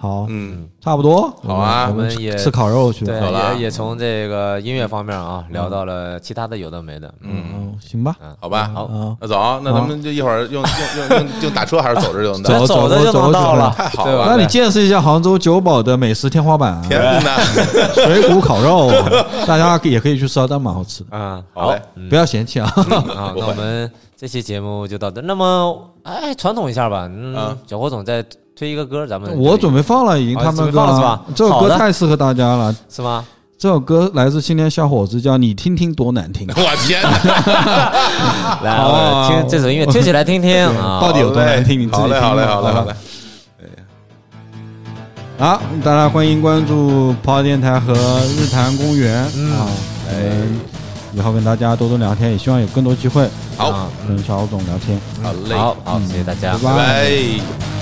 好，嗯，差不多，好啊。我们也吃烤肉去。对，也也从这个音乐方面啊聊到了其他的有的没的，嗯，嗯，行吧，好吧，好嗯，那走，那咱们就一会儿用 用用用用打车还是走着就能走到？走着就走走能到了，太好了。那你见识一下杭州九堡的美食天花板。啊，天哪，水谷烤肉，大家也可以去吃啊，但蛮好吃的，嗯，好不要嫌弃啊。啊，那我们这期节目就到这。那么，哎，传统一下吧，嗯啊，小火总再推一个歌，咱们我准备放了，已经他们歌放了是吧这首歌太适合大家了，是吗？这首歌来自青年小伙子，叫你听听多难听，我天哪！来，听这首音乐，听起来听听啊。到底有多难听？你自己好嘞，听吧好嘞，好嘞，好嘞。好，大家欢迎关注跑电台和日坛公园嗯啊，我们以后跟大家多多聊天，也希望有更多机会好，啊跟小总聊天。好嘞，好好，谢谢大家拜。拜拜。